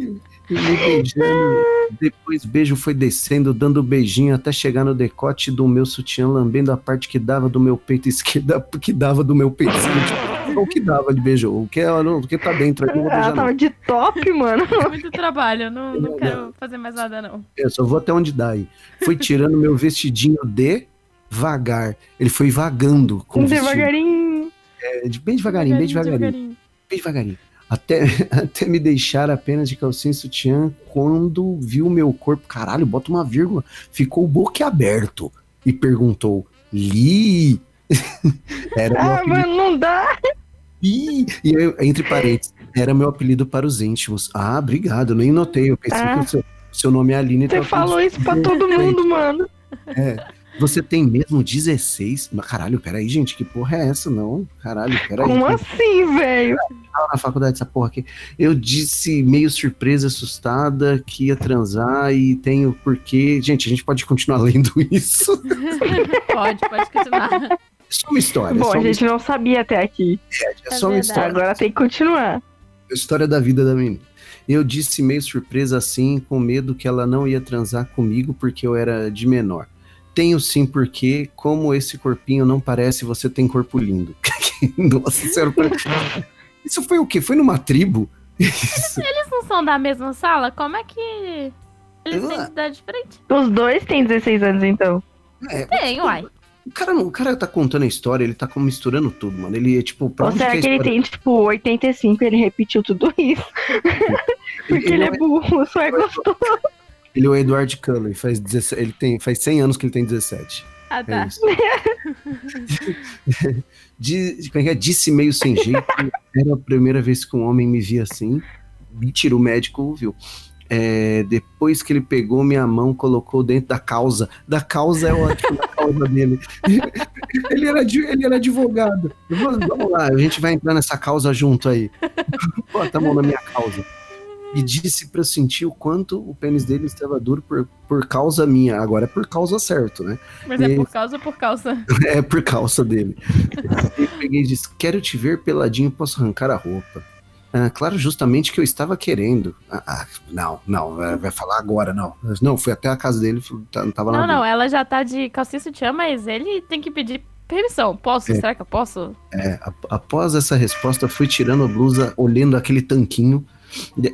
e me beijando. Depois beijo foi descendo, dando beijinho até chegar no decote do meu sutiã, lambendo a parte que dava do meu peito esquerdo, que dava do meu peito esquerdo. O que dava de beijo, o que, ela não- o que tá dentro Ela beijar não. tava de top, mano. Muito trabalho, não, não quero fazer mais nada, não. Eu só vou até onde dá aí. Foi tirando meu vestidinho devagar. Ele foi vagando com. Devagarinho. É, de- Bem devagarinho, bem devagarinho. bem devagarinho. Até, até me deixar apenas de calcinha e sutiã quando viu meu corpo. Caralho, bota uma vírgula. Ficou boquiaberto e perguntou: Li? Era Ah, meu mano, não dá. Li? E eu, entre parênteses, Era meu apelido para os íntimos. Ah, obrigado, nem notei. Eu pensei Ah. que o seu, seu nome é Aline. Você falou isso pra todo mundo, mano. É. Você tem mesmo 16? Mas, caralho, peraí, gente, que porra é essa? Não, caralho, peraí. Como assim, velho? tava na faculdade essa porra aqui. Eu disse meio surpresa, assustada, que ia transar e tenho porquê. Gente, a gente pode continuar lendo isso. Pode, pode continuar. É só uma história. é Bom, só a uma, gente não sabia até aqui. é só É uma verdade. história. Agora tem que continuar. A história da vida da menina. Eu disse meio surpresa assim, com medo que ela não ia transar comigo porque eu era de menor. Tenho sim, porque, como esse corpinho não parece, você tem corpo lindo. Nossa parece- Isso foi o quê? Foi numa tribo? Isso. Eles não são da mesma sala? Como é que. Eles têm idade diferente? Os dois têm 16 anos, então. É, Tem, uai. o, cara, não- o cara tá contando a história, ele tá como misturando tudo, mano. Ele é tipo. Pra Ou onde será que é que ele tem, tipo, 85 e ele repetiu tudo isso? Porque ele é burro, só é gostoso. Ele é o Edward Cullen, faz, 17, ele tem, faz 100 anos que ele tem 17. Ah, É tá. isso. Diz- como é que é? Disse meio sem jeito. Era a primeira vez que um homem me via assim. Mentira, o médico viu. É, depois que ele pegou minha mão, colocou dentro da causa. Da causa é ótimo, da causa dele. ele, era, ele era advogado. Vamos lá, a gente vai entrar nessa causa junto aí. Bota a mão na minha causa. E disse pra eu sentir o quanto o pênis dele estava duro por, por causa minha. Agora é por causa certo, né? Mas é E- por causa por causa. É por causa dele. Eu peguei e disse: Quero te ver peladinho, posso arrancar a roupa. Ah, claro, justamente que eu estava querendo. Ah, ah, não, não, vai falar agora, não. Não, fui até a casa dele, tá- não tava Não, lá. não, ela já tá de calcinha sutiã, mas ele tem que pedir permissão. Posso? É. Será que eu posso? É, após essa resposta, fui tirando a blusa, olhando aquele tanquinho.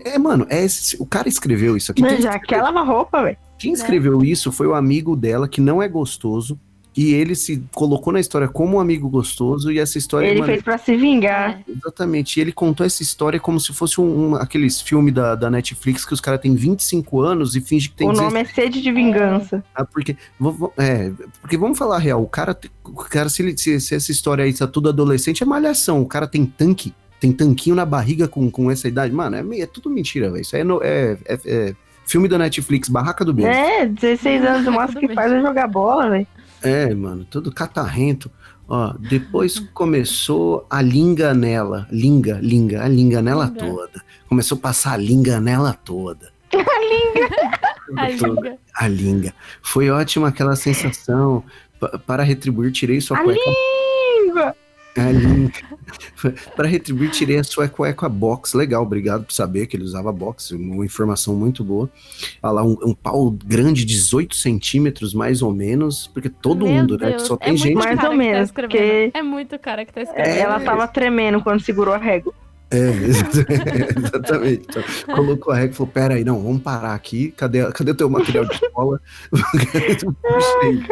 É, mano, é esse- o cara escreveu isso aqui. Mas já escreveu- quer lavar roupa, velho. Quem escreveu isso foi o amigo dela, que não é gostoso. E ele se colocou na história como um amigo gostoso. E essa história. Ele mano, fez pra se vingar. É. Exatamente. E ele contou essa história como se fosse um, um- aqueles filmes da, da Netflix que os caras têm 25 anos e finge que tem O 16. nome é Sede de Vingança. Ah, porque, é, porque vamos falar a real, o cara, o cara se, ele- se- se essa história aí tá tudo adolescente, é malhação. O cara tem tanque, tem tanquinho na barriga com, com essa idade. Mano, é, meio- é tudo mentira, velho. Isso aí é, no- é- é- é filme da Netflix, Barraca do Bem. É, 16 anos, o máximo Tudo que faz é jogar bola, velho. É, mano, todo catarrento. Ó, depois começou a linga nela. Linga, linga, a linga nela Linga. toda. Começou a passar a linga nela toda. A Toda. língua. A linga. Foi ótima aquela sensação. Pa- para retribuir, tirei sua A cueca. língua! A para retribuir, tirei a sua cueca box. Legal, obrigado por saber que ele usava box. Uma informação muito boa. Olha lá, um, um pau grande, 18 centímetros, mais ou menos. Porque todo Meu mundo, né? Deus, Só é tem gente. Mais ou que tá menos, escrevendo. porque- É muito cara que tá escrevendo. É. Ela tava tremendo quando segurou a régua. É, exatamente. Então, colocou a regra e falou: Pera aí, não, vamos parar aqui. Cadê, cadê o teu material de escola? Puxei.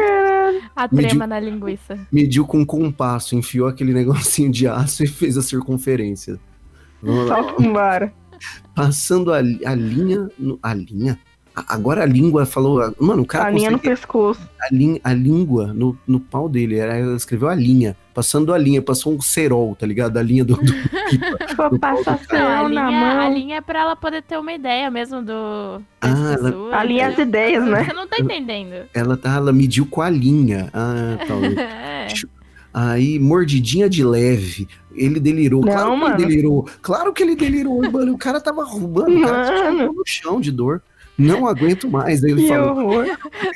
A Mediu- trema na linguiça. Mediu com um compasso, enfiou aquele negocinho de aço e fez a circunferência. Vamos lá. Só vambora. Passando a, a linha. no- a linha? Agora a língua falou. Mano, o cara A linha no pescoço. a, lin- a língua no, no pau dele. Era, ela escreveu a linha. Passando a linha, passou um cerol, tá ligado? A linha do. do Não, a ferro na linha, a mão. linha é pra ela poder ter uma ideia mesmo do. Ah, ela- A linha as entendeu? ideias, né? Você não tá entendendo. ela, tá, ela mediu com a linha. Ah, tá. É. Aí, mordidinha de leve. Ele delirou. Não, claro que mano. ele delirou. Claro que ele delirou, mano. O cara tava roubando, o cara no chão de dor. Não aguento mais. Aí ele Que falou: horror.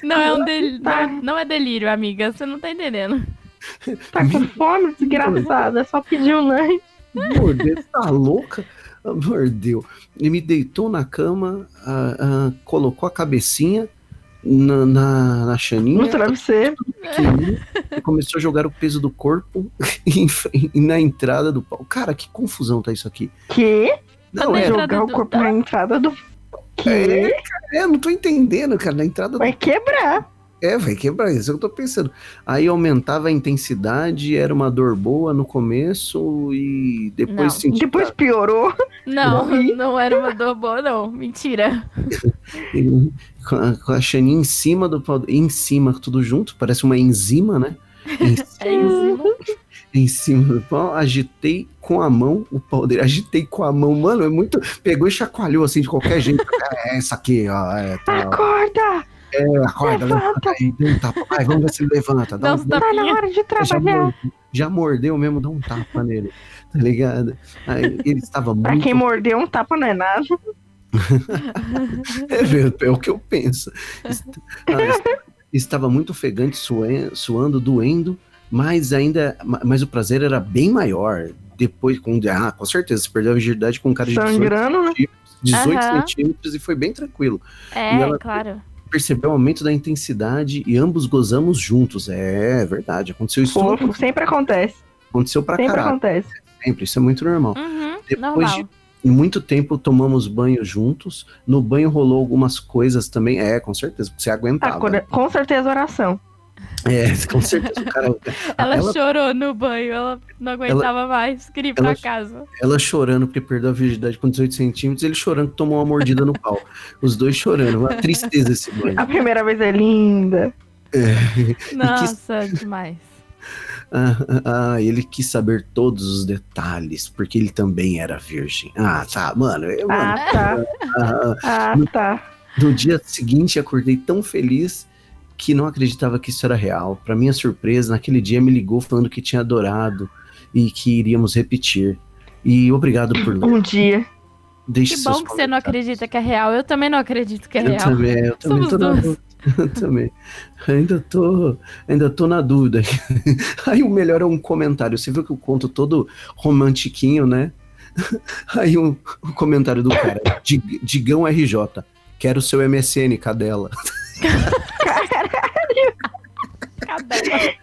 Não é um del... Tá. não, não é delírio, amiga. Você não tá entendendo. Tá com fome, desgraçada. É só pedir um lanche. Mordeu, tá louca? Mordeu. Ele me deitou na cama, ah, ah, colocou a cabecinha na, na, na chaninha, No travesseiro. e começou a jogar o peso do corpo em na entrada do pau. Cara, que confusão tá isso aqui. Que? Não, é, Jogar o do- corpo na entrada do. Que? É, é, não tô entendendo, cara. Na entrada Vai quebrar. É, vai quebrar, isso é o que eu tô pensando. Aí aumentava a intensidade, era uma dor boa no começo e depois Não. sentia Depois piorou. Não, Morri. não era uma dor boa, não. Mentira. com a, com a chaninha em cima do pau, em cima, tudo junto, parece uma enzima, né? Em É enzima. Em cima do pau, agitei com a mão o pau dele. Agitei com a mão, mano, é muito. Pegou e chacoalhou assim de qualquer jeito. É essa aqui, ó. É, tá, Acorda! é, acorda, Levanta. levanta aí, dá um tapa. Vai, vamos ver se ele levanta. Dá um, dá- Tá na hora de já, trabalhar. mordeu, já mordeu mesmo, dá um tapa nele. Tá ligado? Aí ele estava Pra muito. quem mordeu, um tapa não é nada. É, ver- é o que eu penso. Ah, est- Estava muito ofegante, suando, doendo, mas ainda. ma- Mas o prazer era bem maior. Depois, com. Ah, com certeza, você perdeu a virgindade com um cara de 18, Sangrando, né? 18 Aham. centímetros e foi bem tranquilo. É, E ela- claro. Percebeu o aumento da intensidade e ambos gozamos juntos. É, verdade. Aconteceu isso. Fofo, sempre acontece. Aconteceu pra Sempre caralho. acontece. Sempre. Isso é muito normal. Uhum, Depois normal. de muito tempo tomamos banho juntos. No banho rolou algumas coisas também. É, com certeza, você Ah, aguentava. com- com certeza oração. É, com certeza o cara. Ela, ela- chorou no banho, ela não aguentava mais, queria ir pra ela- casa. Ela chorando porque perdeu a virgindade com 18 centímetros, ele chorando que tomou uma mordida no pau. Os dois chorando. Uma tristeza esse banho. A primeira vez é linda. Nossa, demais. Ah, ah, ele quis saber todos os detalhes, porque ele também era virgem. Ah, tá, mano. eu- mano, Ah, tá. ah, Ah, tá. No dia seguinte, acordei tão feliz que não acreditava que isso era real. Para minha surpresa, naquele dia me ligou falando que tinha adorado e que iríamos repetir. E obrigado por. Um dia. Deixe Que bom que você não acredita que é real. Eu também não acredito que é Eu real. também, eu também Somos tô na duas. dúvida. Eu também. Ainda tô, ainda tô na dúvida. Aí o melhor é um comentário. Você viu que o conto todo romantiquinho, né? Aí um, o comentário do cara, Dig- Digão RJ. Quero seu MSN, cadela. Cadela.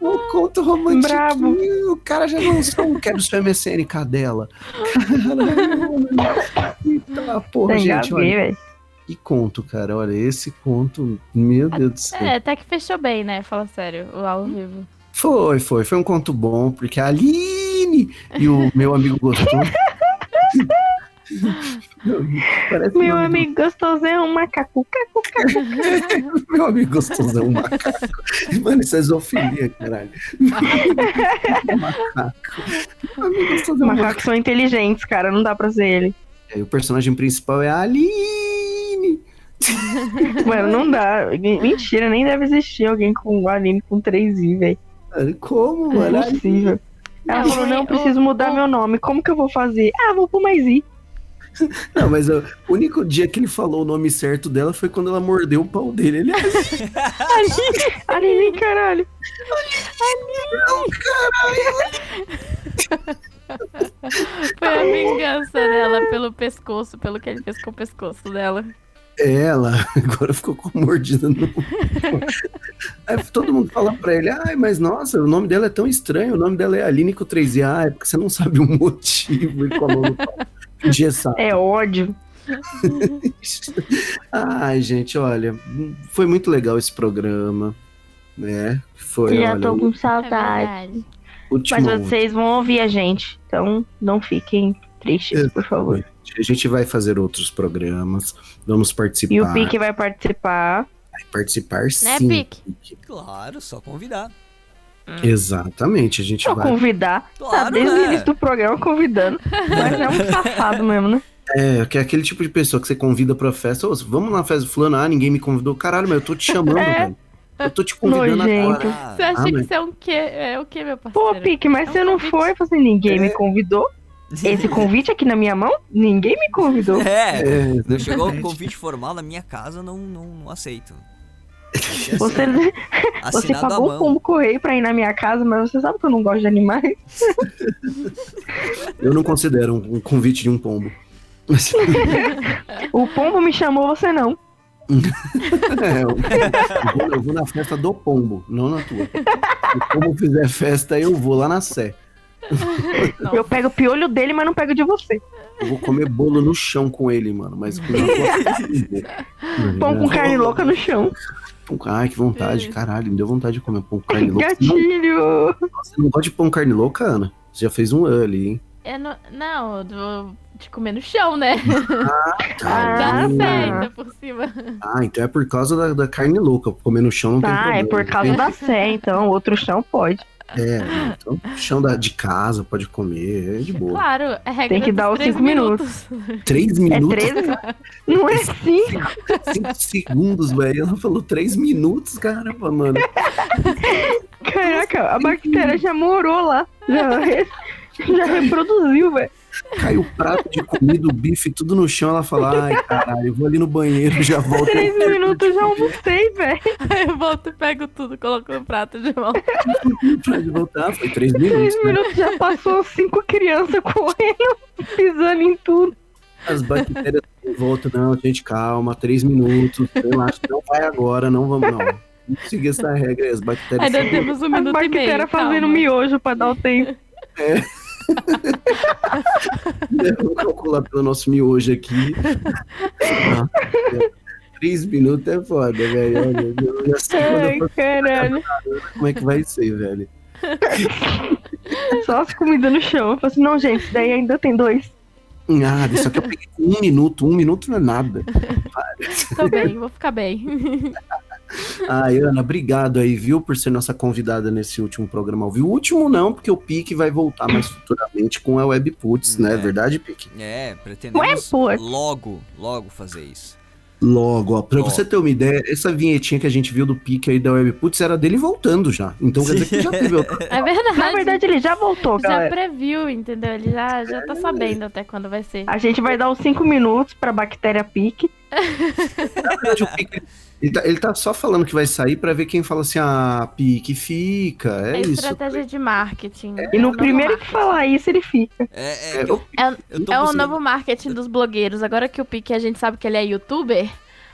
O conto romantiquinho. Brabo. O cara já lançou um Quero seu MSN, cadela. Caralho. Eita porra, Tem gente. ver, Olha, velho. que conto, cara. Olha, esse conto, meu Deus do céu. É, até que fechou bem, né? Fala sério, o ao vivo. Foi, foi. Foi um conto bom, porque a Aline e o meu amigo gostou. Parece Meu do- amigo gostoso é um macaco. Cacu, cacu. Meu amigo gostosão, um macaco. Mano, isso é zoofilia, caralho. macaco. Meu amigo gostosão, um macaco. Macacos são inteligentes, cara. Não dá pra ser ele. E o personagem principal é a Aline. Mano, não dá. Mentira, nem deve existir alguém com o Aline com 3i, velho. Como, Não mano? é possível. Ela Não, falou, não, preciso mudar meu nome. Como que eu vou fazer? Ah, vou pôr mais i. Não, mas o único dia que ele falou o nome certo dela foi quando ela mordeu o pau dele. Ele Aline, caralho. Foi a vingança dela pelo pescoço, pelo que ele fez com o pescoço dela. Ela agora ficou com mordida no. Aí todo mundo fala pra ele: ai, mas nossa, o nome dela é tão estranho, o nome dela é Aline com 3 Ah, é porque você não sabe o motivo e a mão no pau. Engessado. É ódio. Ai, gente, olha, foi muito legal esse programa, né? Foi, Já olha, tô com É saudade. último. Mas vocês vão ouvir a gente. Então não fiquem tristes, por favor. A gente vai fazer outros programas, vamos participar. E o Pique vai participar. vai participar Né, sim. Pique? Claro, só convidar. Exatamente, a gente Só vai. convidar. tá Claro, desde o né? início do programa convidando. Mas é um safado mesmo, né? É, que é aquele tipo de pessoa que você convida pra festa. Ô, vamos na festa do fulano, ah, ninguém me convidou. Caralho, mas eu tô te chamando, É. velho. Eu tô te convidando Nojento. agora. Ah, Você acha Ah, que mas- você é um quê? É o quê, meu Pô, parceiro? Pique, mas É um você não convite. foi? Eu falei assim, ninguém É. me convidou. Esse convite aqui na minha mão, ninguém me convidou. É, É, não chegou o convite formal na minha casa, não, não, não aceito. Você, você pagou o mão. pombo correio pra ir na minha casa, mas você sabe que eu não gosto de animais. eu não considero um, convite de um pombo. Mas, O pombo me chamou, você não. é, eu, eu vou, eu vou na festa do pombo, não na tua. Se o pombo fizer festa, eu vou lá na Sé. Não. Eu pego o piolho dele, mas não pego de você. Eu vou comer bolo no chão com ele, mano. Mas com Pão com carne louca no chão. Ai, que vontade, caralho. Me deu vontade de comer pão com carne louca. Você não, Gatilho! você não gosta de pão com carne louca, Ana? Você já fez um ali, hein? Eu não, não, do, de comer no chão, né? Ah, tá. certo por cima. Ah, então é por causa da, da carne louca. Comer no chão não tem Tá, problema. é por causa da Sé, então. Outro chão pode. É, então, chão da, de casa pode comer, é de boa. Claro, é regra Tem que dar os três cinco minutos. Três É minutos, 13? Não é 5. cinco segundos, velho. Ela falou três minutos, caramba, mano. Caraca, a bactéria já morou lá. Já, já reproduziu, velho. Caiu o prato de comida, o bife, tudo no chão. Ela fala, ai, caralho, eu vou ali no banheiro, já volto. Três minutos já almocei, velho. Aí eu volto e pego tudo, coloco no prato de volta. pra de voltar. Foi três minutos, Três né? minutos já passou cinco crianças correndo, pisando em tudo. As bactérias em volta, não, gente, calma, três minutos. Eu acho que não vai agora, não vamos, não. Vamos seguir essa regra as bactérias. Ainda temos um A minuto e meio. bactéria fazendo calma. miojo pra dar o tempo. Vamos calcular pelo nosso miojo aqui. Ah, Três minutos é foda, velho. Olha, Eu já sei Ai, caralho. como é que vai ser, velho. Só as comidas no chão. Eu falei assim, não, gente, daí ainda tem dois. Nada, isso aqui eu peguei um minuto. Um minuto não é nada. Tô bem, vou ficar bem. Ai, Ana, obrigado aí, viu, por ser nossa convidada nesse último programa ao vivo. O último não, porque o Pique vai voltar mais futuramente com a Webputs, né? É. verdade, Pique? É, pretendemos putz. logo, logo fazer isso. Logo, ó, pra você ter uma ideia, essa vinhetinha que a gente viu do Pique aí da Webputs era dele voltando já. Então quer dizer que já teve outra. É verdade. Na verdade, ele já voltou, já galera. previu, entendeu? Ele já, já tá sabendo até quando vai ser. A gente vai dar os cinco minutos pra bactéria pique. Na verdade, o Pique, ele, tá, ele tá só falando que vai sair pra ver quem fala assim, ah, Pique, fica. É, É, isso. estratégia de marketing. E no Novo primeiro que marketing. falar isso, ele fica. É, É, é, eu, É, eu é o novo marketing dos blogueiros. Agora que o Pique a gente sabe que ele é youtuber,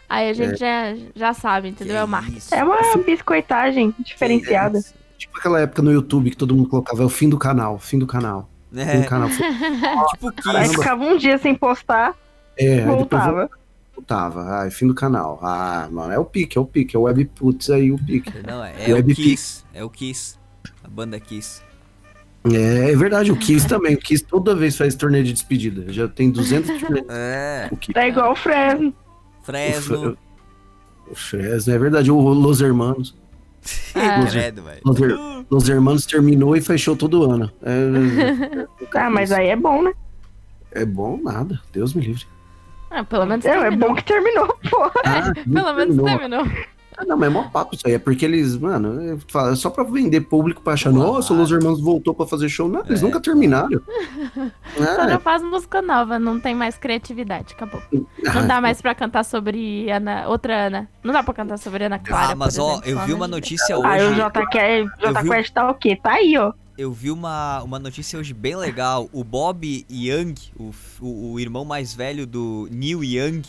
aí a gente já, já sabe, entendeu? É o marketing. isso? É uma biscoitagem diferenciada. Tipo aquela época no YouTube que todo mundo colocava, é o fim do canal, fim do canal. Fim do É, canal. tipo Aí Kiss. ficava um dia sem postar, É, aí depois voltava. Ai, fim do canal. Ah, mano, é o pique, é o pique, é o Webputs aí, o pique. Não, é, é o Kiss. É o Kiss. A banda Kiss. É, é verdade, o Kiss também. O Kiss toda vez faz torneio de despedida. Já tem 200 torneios. É, O Kiss. É igual o Fresno. Fresno. O Fresno, é verdade. O Los Hermanos. Ah, Credo, velho. Los, Her- Los Hermanos terminou e fechou todo ano. É, Ah, mas aí é bom, né? é bom nada. Deus me livre. Ah, pelo menos É, é terminou. bom que terminou, porra. Ah, Pelo menos terminou. terminou. Ah, não, mas é mó papo isso aí. É porque eles, mano, é é só pra vender público pra achar, Pô, nossa, o ah. Los Hermanos voltou pra fazer show. Não, eles É. nunca terminaram. Só Ah, não faz música nova, não tem mais criatividade, acabou. Não dá mais pra cantar sobre Ana, outra Ana. Não dá pra cantar sobre Ana Clara. Ah, mas por ó, exemplo, eu vi uma notícia Aí o hoje. JQ, Eu vi- J Quest tá o quê? Tá aí, ó. Eu vi uma, uma notícia hoje bem legal. O Bob Young, o, o, o irmão mais velho do Neil Young,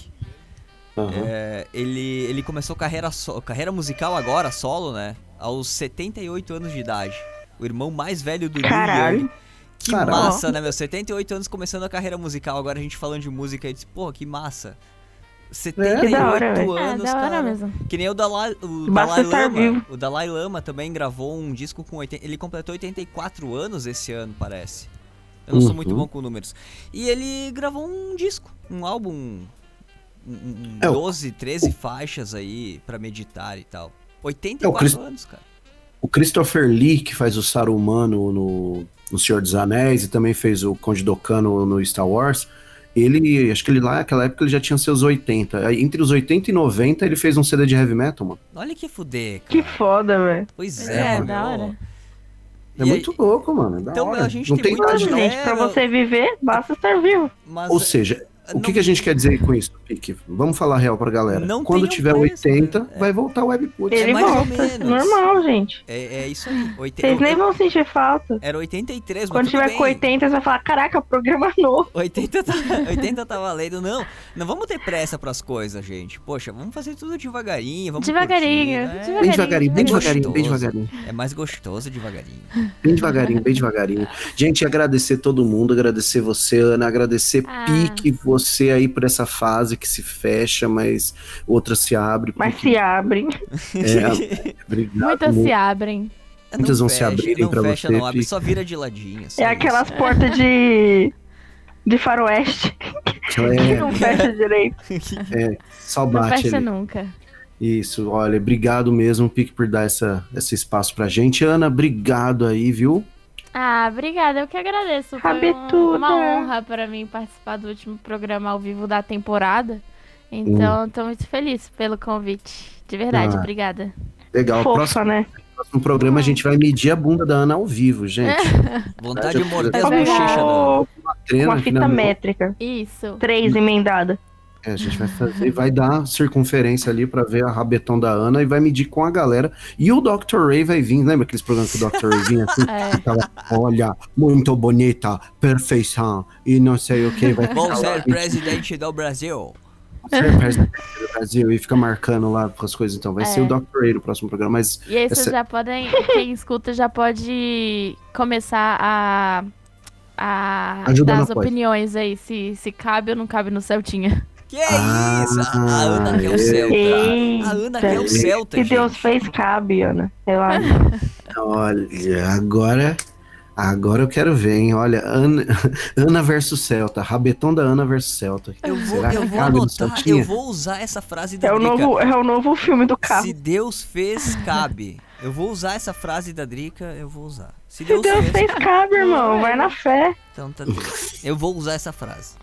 aham. é, ele, ele começou carreira, so- carreira musical agora, solo, né? Aos 78 anos de idade. O irmão mais velho do Neil Caralho. Young. Que Caralho. massa, né, meu? 78 anos começando a carreira musical. Agora a gente falando de música e disse, pô, que massa. 78 Que da hora, velho. É, anos, da hora cara. mesmo. Que nem o Dalai, o Basta Dalai Lama. vivo. O Dalai Lama também gravou um disco com 80. Ele completou 84 anos esse ano, parece. Eu não sou muito Uhum. bom com números. E ele gravou um disco, um álbum. Um, um É, o- 12, 13 faixas aí pra meditar e tal. 84 Chris- anos, cara. O Christopher Lee, que faz o Saruman no, no, no Senhor dos Anéis e também fez o Conde Dokkan no, no Star Wars, ele, acho que ele lá naquela época ele já tinha seus 80. Aí, Entre os 80 e 90 ele fez um CD de heavy metal, mano. Olha que fuder, cara. Que foda, velho. Pois é, É, mano. da hora. É E muito louco, mano. é da Então, hora. a gente Não tem tem muita gente- pra você viver, basta estar vivo. Mas Ou seja, o que, não- que a gente quer dizer com isso, Pique? Vamos falar real pra galera. Não Quando tiver preço, 80, né? É. vai voltar o Webput. Ele mais ou volta. menos. Normal, gente. é, é isso aí. Oite- Vocês nem vão sentir falta. Era 83, Quando tiver bem. com 80, você vai falar, caraca, programa novo. 80 tá, 80 tá valendo. Não, não vamos ter pressa pras coisas, gente. Poxa, vamos fazer tudo devagarinho, vamos Devagarinho, curtir, né? Bem devagarinho, bem É devagarinho, bem devagarinho. É mais gostoso devagarinho. Bem devagarinho, bem devagarinho. Gente, agradecer todo mundo, agradecer você, Ana, agradecer Ah. Pique, você aí por essa fase que se fecha, mas outra se abre. Mas se abrem. É, obrigado. Muitas muito. se abrem. Muitas Não vão se fecha, abrirem não pra fecha, você, não abre, só vira de ladinho. só É isso. aquelas portas de. de faroeste que É, não fecha direito. só Não bate fecha ali. nunca. Isso, olha, obrigado mesmo, Pique, por dar essa, esse espaço pra gente. Ana, obrigado aí, viu? Ah, obrigada, eu que agradeço. Foi um- Rabetuda. uma honra pra mim participar do último programa ao vivo da temporada. Então, tô muito feliz pelo convite. De verdade, Ah. obrigada. Legal, Fofa, próximo, né? próximo programa a gente vai medir a bunda da Ana ao vivo, gente. Vontade de morder bochechas verdade. da Uma, Treina uma aqui fita métrica. Isso. Três emendada. É, a gente vai fazer, vai dar circunferência ali pra ver a rabetão da Ana e vai medir com a galera. E o Dr. Ray vai vir, lembra aqueles programas que o Dr. Ray vinha assim? É. Ficava, olha, muito bonita, perfeição, e não sei o que, vai Vou ser presidente do Brasil. ser presidente do Brasil e fica marcando lá com as coisas. Então, vai É. ser o Dr. Ray no próximo programa, mas E aí vocês Essa- já podem, quem escuta já pode começar a, a Ajuda dar as opiniões aí, se, se cabe ou não cabe no Celtinha. Que é Ah, isso? A a Ana quer o é. Celta. Eita. A Ana quer o Celta, Se gente. Deus fez, cabe, Ana. Relaxa. olha, agora. Agora eu quero ver, hein? Olha, Ana, Ana versus Celta, rabetão da Ana versus Celta. Eu vou, Será eu que vou anotar, eu vou usar essa frase da É o, Drica. novo, é o novo filme do carro. Se Deus fez, cabe. Eu vou usar essa frase da Drica, eu vou usar. Se Se Deus, Deus fez, fez, cabe, irmão. Vai na fé. então tá tudo. Eu vou usar essa frase.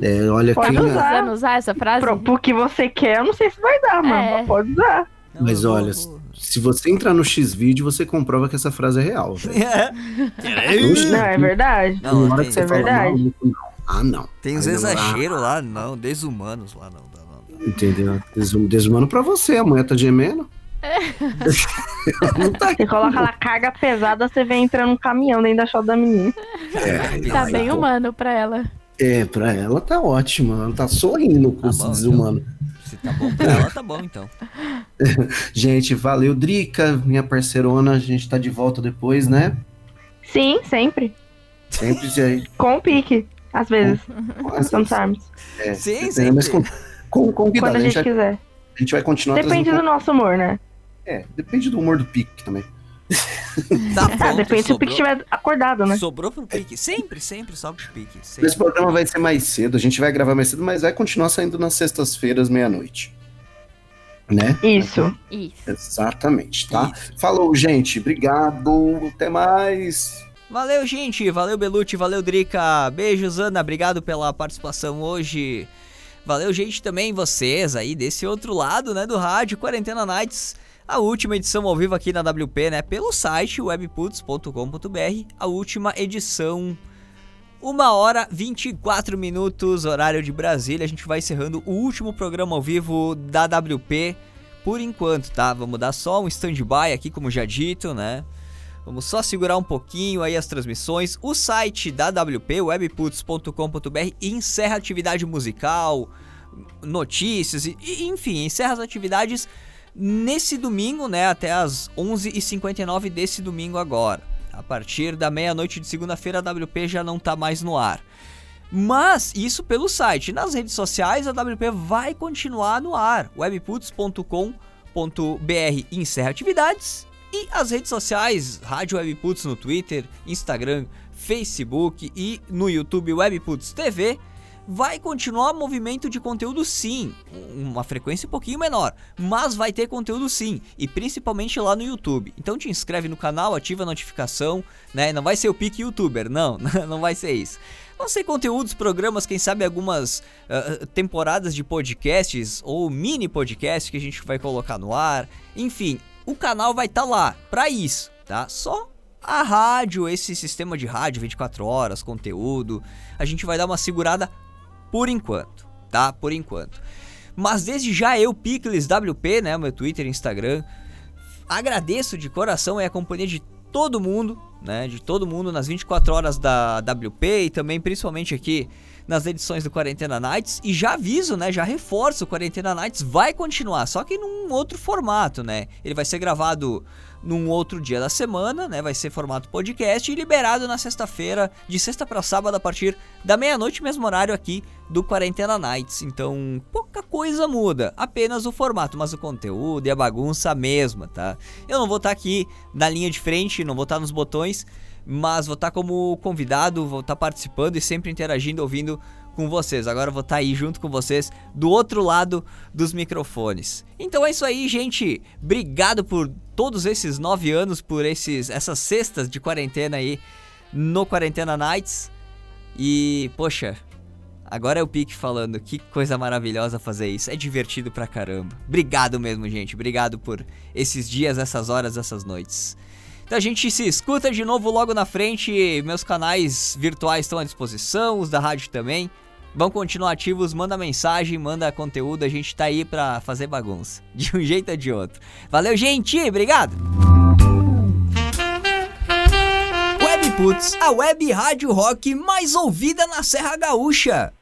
É, olha Pode quem. usar. Usar essa frase? Pro, pro que você quer, eu não sei se vai dar, mano. É. mas Pode usar. Não, Mas olha, vou- se você entrar no X-Video, você comprova que essa frase é real. velho. Não, é verdade. Não, Na hora tem, que você é fala, verdade. "Não, não." Ah, não. tem uns não- exageros lá, não, desumanos lá, não. não, não. Entendeu? Desum- Desumano pra você, a mulher tá gemendo. não tá Você coloca lá carga pesada, você vem entrando num caminhão dentro da chota da menina. É, Tá bem humano pra ela. É, pra ela tá ótimo. Ela tá sorrindo com Tá esse bom, desumano. Se tá bom pra ela, tá bom então. Gente, valeu, Drica, minha parceirona. A gente tá de volta depois, né? Sim, sempre. Sempre aí. Com o pique, às vezes. Sometimes. É, Sim, depende, mas com, com, convidado. Quando a A gente, gente vai, quiser. a gente vai continuar Depende do nosso humor, né? É, depende do humor do pique também. Tá Ah, pronto, depende se o pique estiver acordado, né? sobrou pro pique. Sempre, sempre sobe pro pique. sempre. Esse programa vai ser mais cedo, a gente vai gravar mais cedo, mas vai continuar saindo nas sextas-feiras, meia-noite. Né? Isso. Isso. Exatamente, tá? Isso. Falou, gente. Obrigado. Até mais. Valeu, gente. Valeu, Belucci. Valeu, Drica. Beijos, Ana. Obrigado pela participação hoje. Valeu, gente, também vocês aí desse outro lado, né, do rádio Quarentena Nights. A última edição ao vivo aqui na WP, né, pelo site webputs.com.br. A última edição, uma hora 24 minutos, horário de Brasília. A gente vai encerrando o último programa ao vivo da WP por enquanto, tá? Vamos dar só um stand-by aqui, como já dito, né? Vamos só segurar um pouquinho aí as transmissões. O site da WP, webputs.com.br, encerra atividade musical, notícias, e, enfim, encerra as atividades nesse domingo, né? Até as 11h59 desse domingo agora. A partir da meia-noite de segunda-feira, a WP já não tá mais no ar. Mas isso pelo site. Nas redes sociais, a WP vai continuar no ar. webputs.com.br encerra atividades e as redes sociais, Rádio Webputs no Twitter, Instagram, Facebook e no YouTube Webputs TV, vai continuar movimento de conteúdo sim, uma frequência um pouquinho menor, mas vai ter conteúdo sim, e principalmente lá no YouTube. Então te inscreve no canal, ativa a notificação, né? Não vai ser o pique youtuber, não, não vai ser isso. Vão ser conteúdos, programas, quem sabe algumas uh, temporadas de podcasts ou mini podcasts que a gente vai colocar no ar. Enfim, o canal vai estar tá lá para isso, tá? Só a rádio, esse sistema de rádio 24 horas, conteúdo, a gente vai dar uma segurada por enquanto, tá? Por enquanto. Mas desde já eu, Picles WP, né, meu Twitter Instagram, agradeço de coração a companhia de todo mundo, né, de todo mundo nas 24 horas da WP e também principalmente aqui nas edições do Quarentena Nights e já aviso, né, já reforço, o Quarentena Nights vai continuar, só que num outro formato, né? Ele vai ser gravado num outro dia da semana, né? Vai ser formato podcast e liberado na sexta-feira, de sexta para sábado a partir da meia-noite, mesmo horário aqui do Quarentena Nights. Então, pouca coisa muda, apenas o formato, mas o conteúdo e a bagunça a mesma, tá? Eu não vou estar aqui na linha de frente, não vou estar nos botões, mas vou estar como convidado, vou estar participando e sempre interagindo, ouvindo com vocês. Agora vou estar aí junto com vocês do outro lado dos microfones. Então é isso aí, gente. Obrigado por todos esses nove anos, por esses essas cestas de quarentena aí no Quarentena Nights. E, poxa, agora é o Pique falando. Que coisa maravilhosa fazer isso. É divertido pra caramba. Obrigado mesmo, gente. Obrigado por esses dias, essas horas, essas noites. Então a gente se escuta de novo logo na frente. Meus canais virtuais estão à disposição, os da rádio também. Vão continuar ativos, manda mensagem, manda conteúdo, a gente tá aí pra fazer bagunça. De um jeito ou de outro. Valeu, gente! Obrigado! Webputs, a web rádio rock mais ouvida na Serra Gaúcha.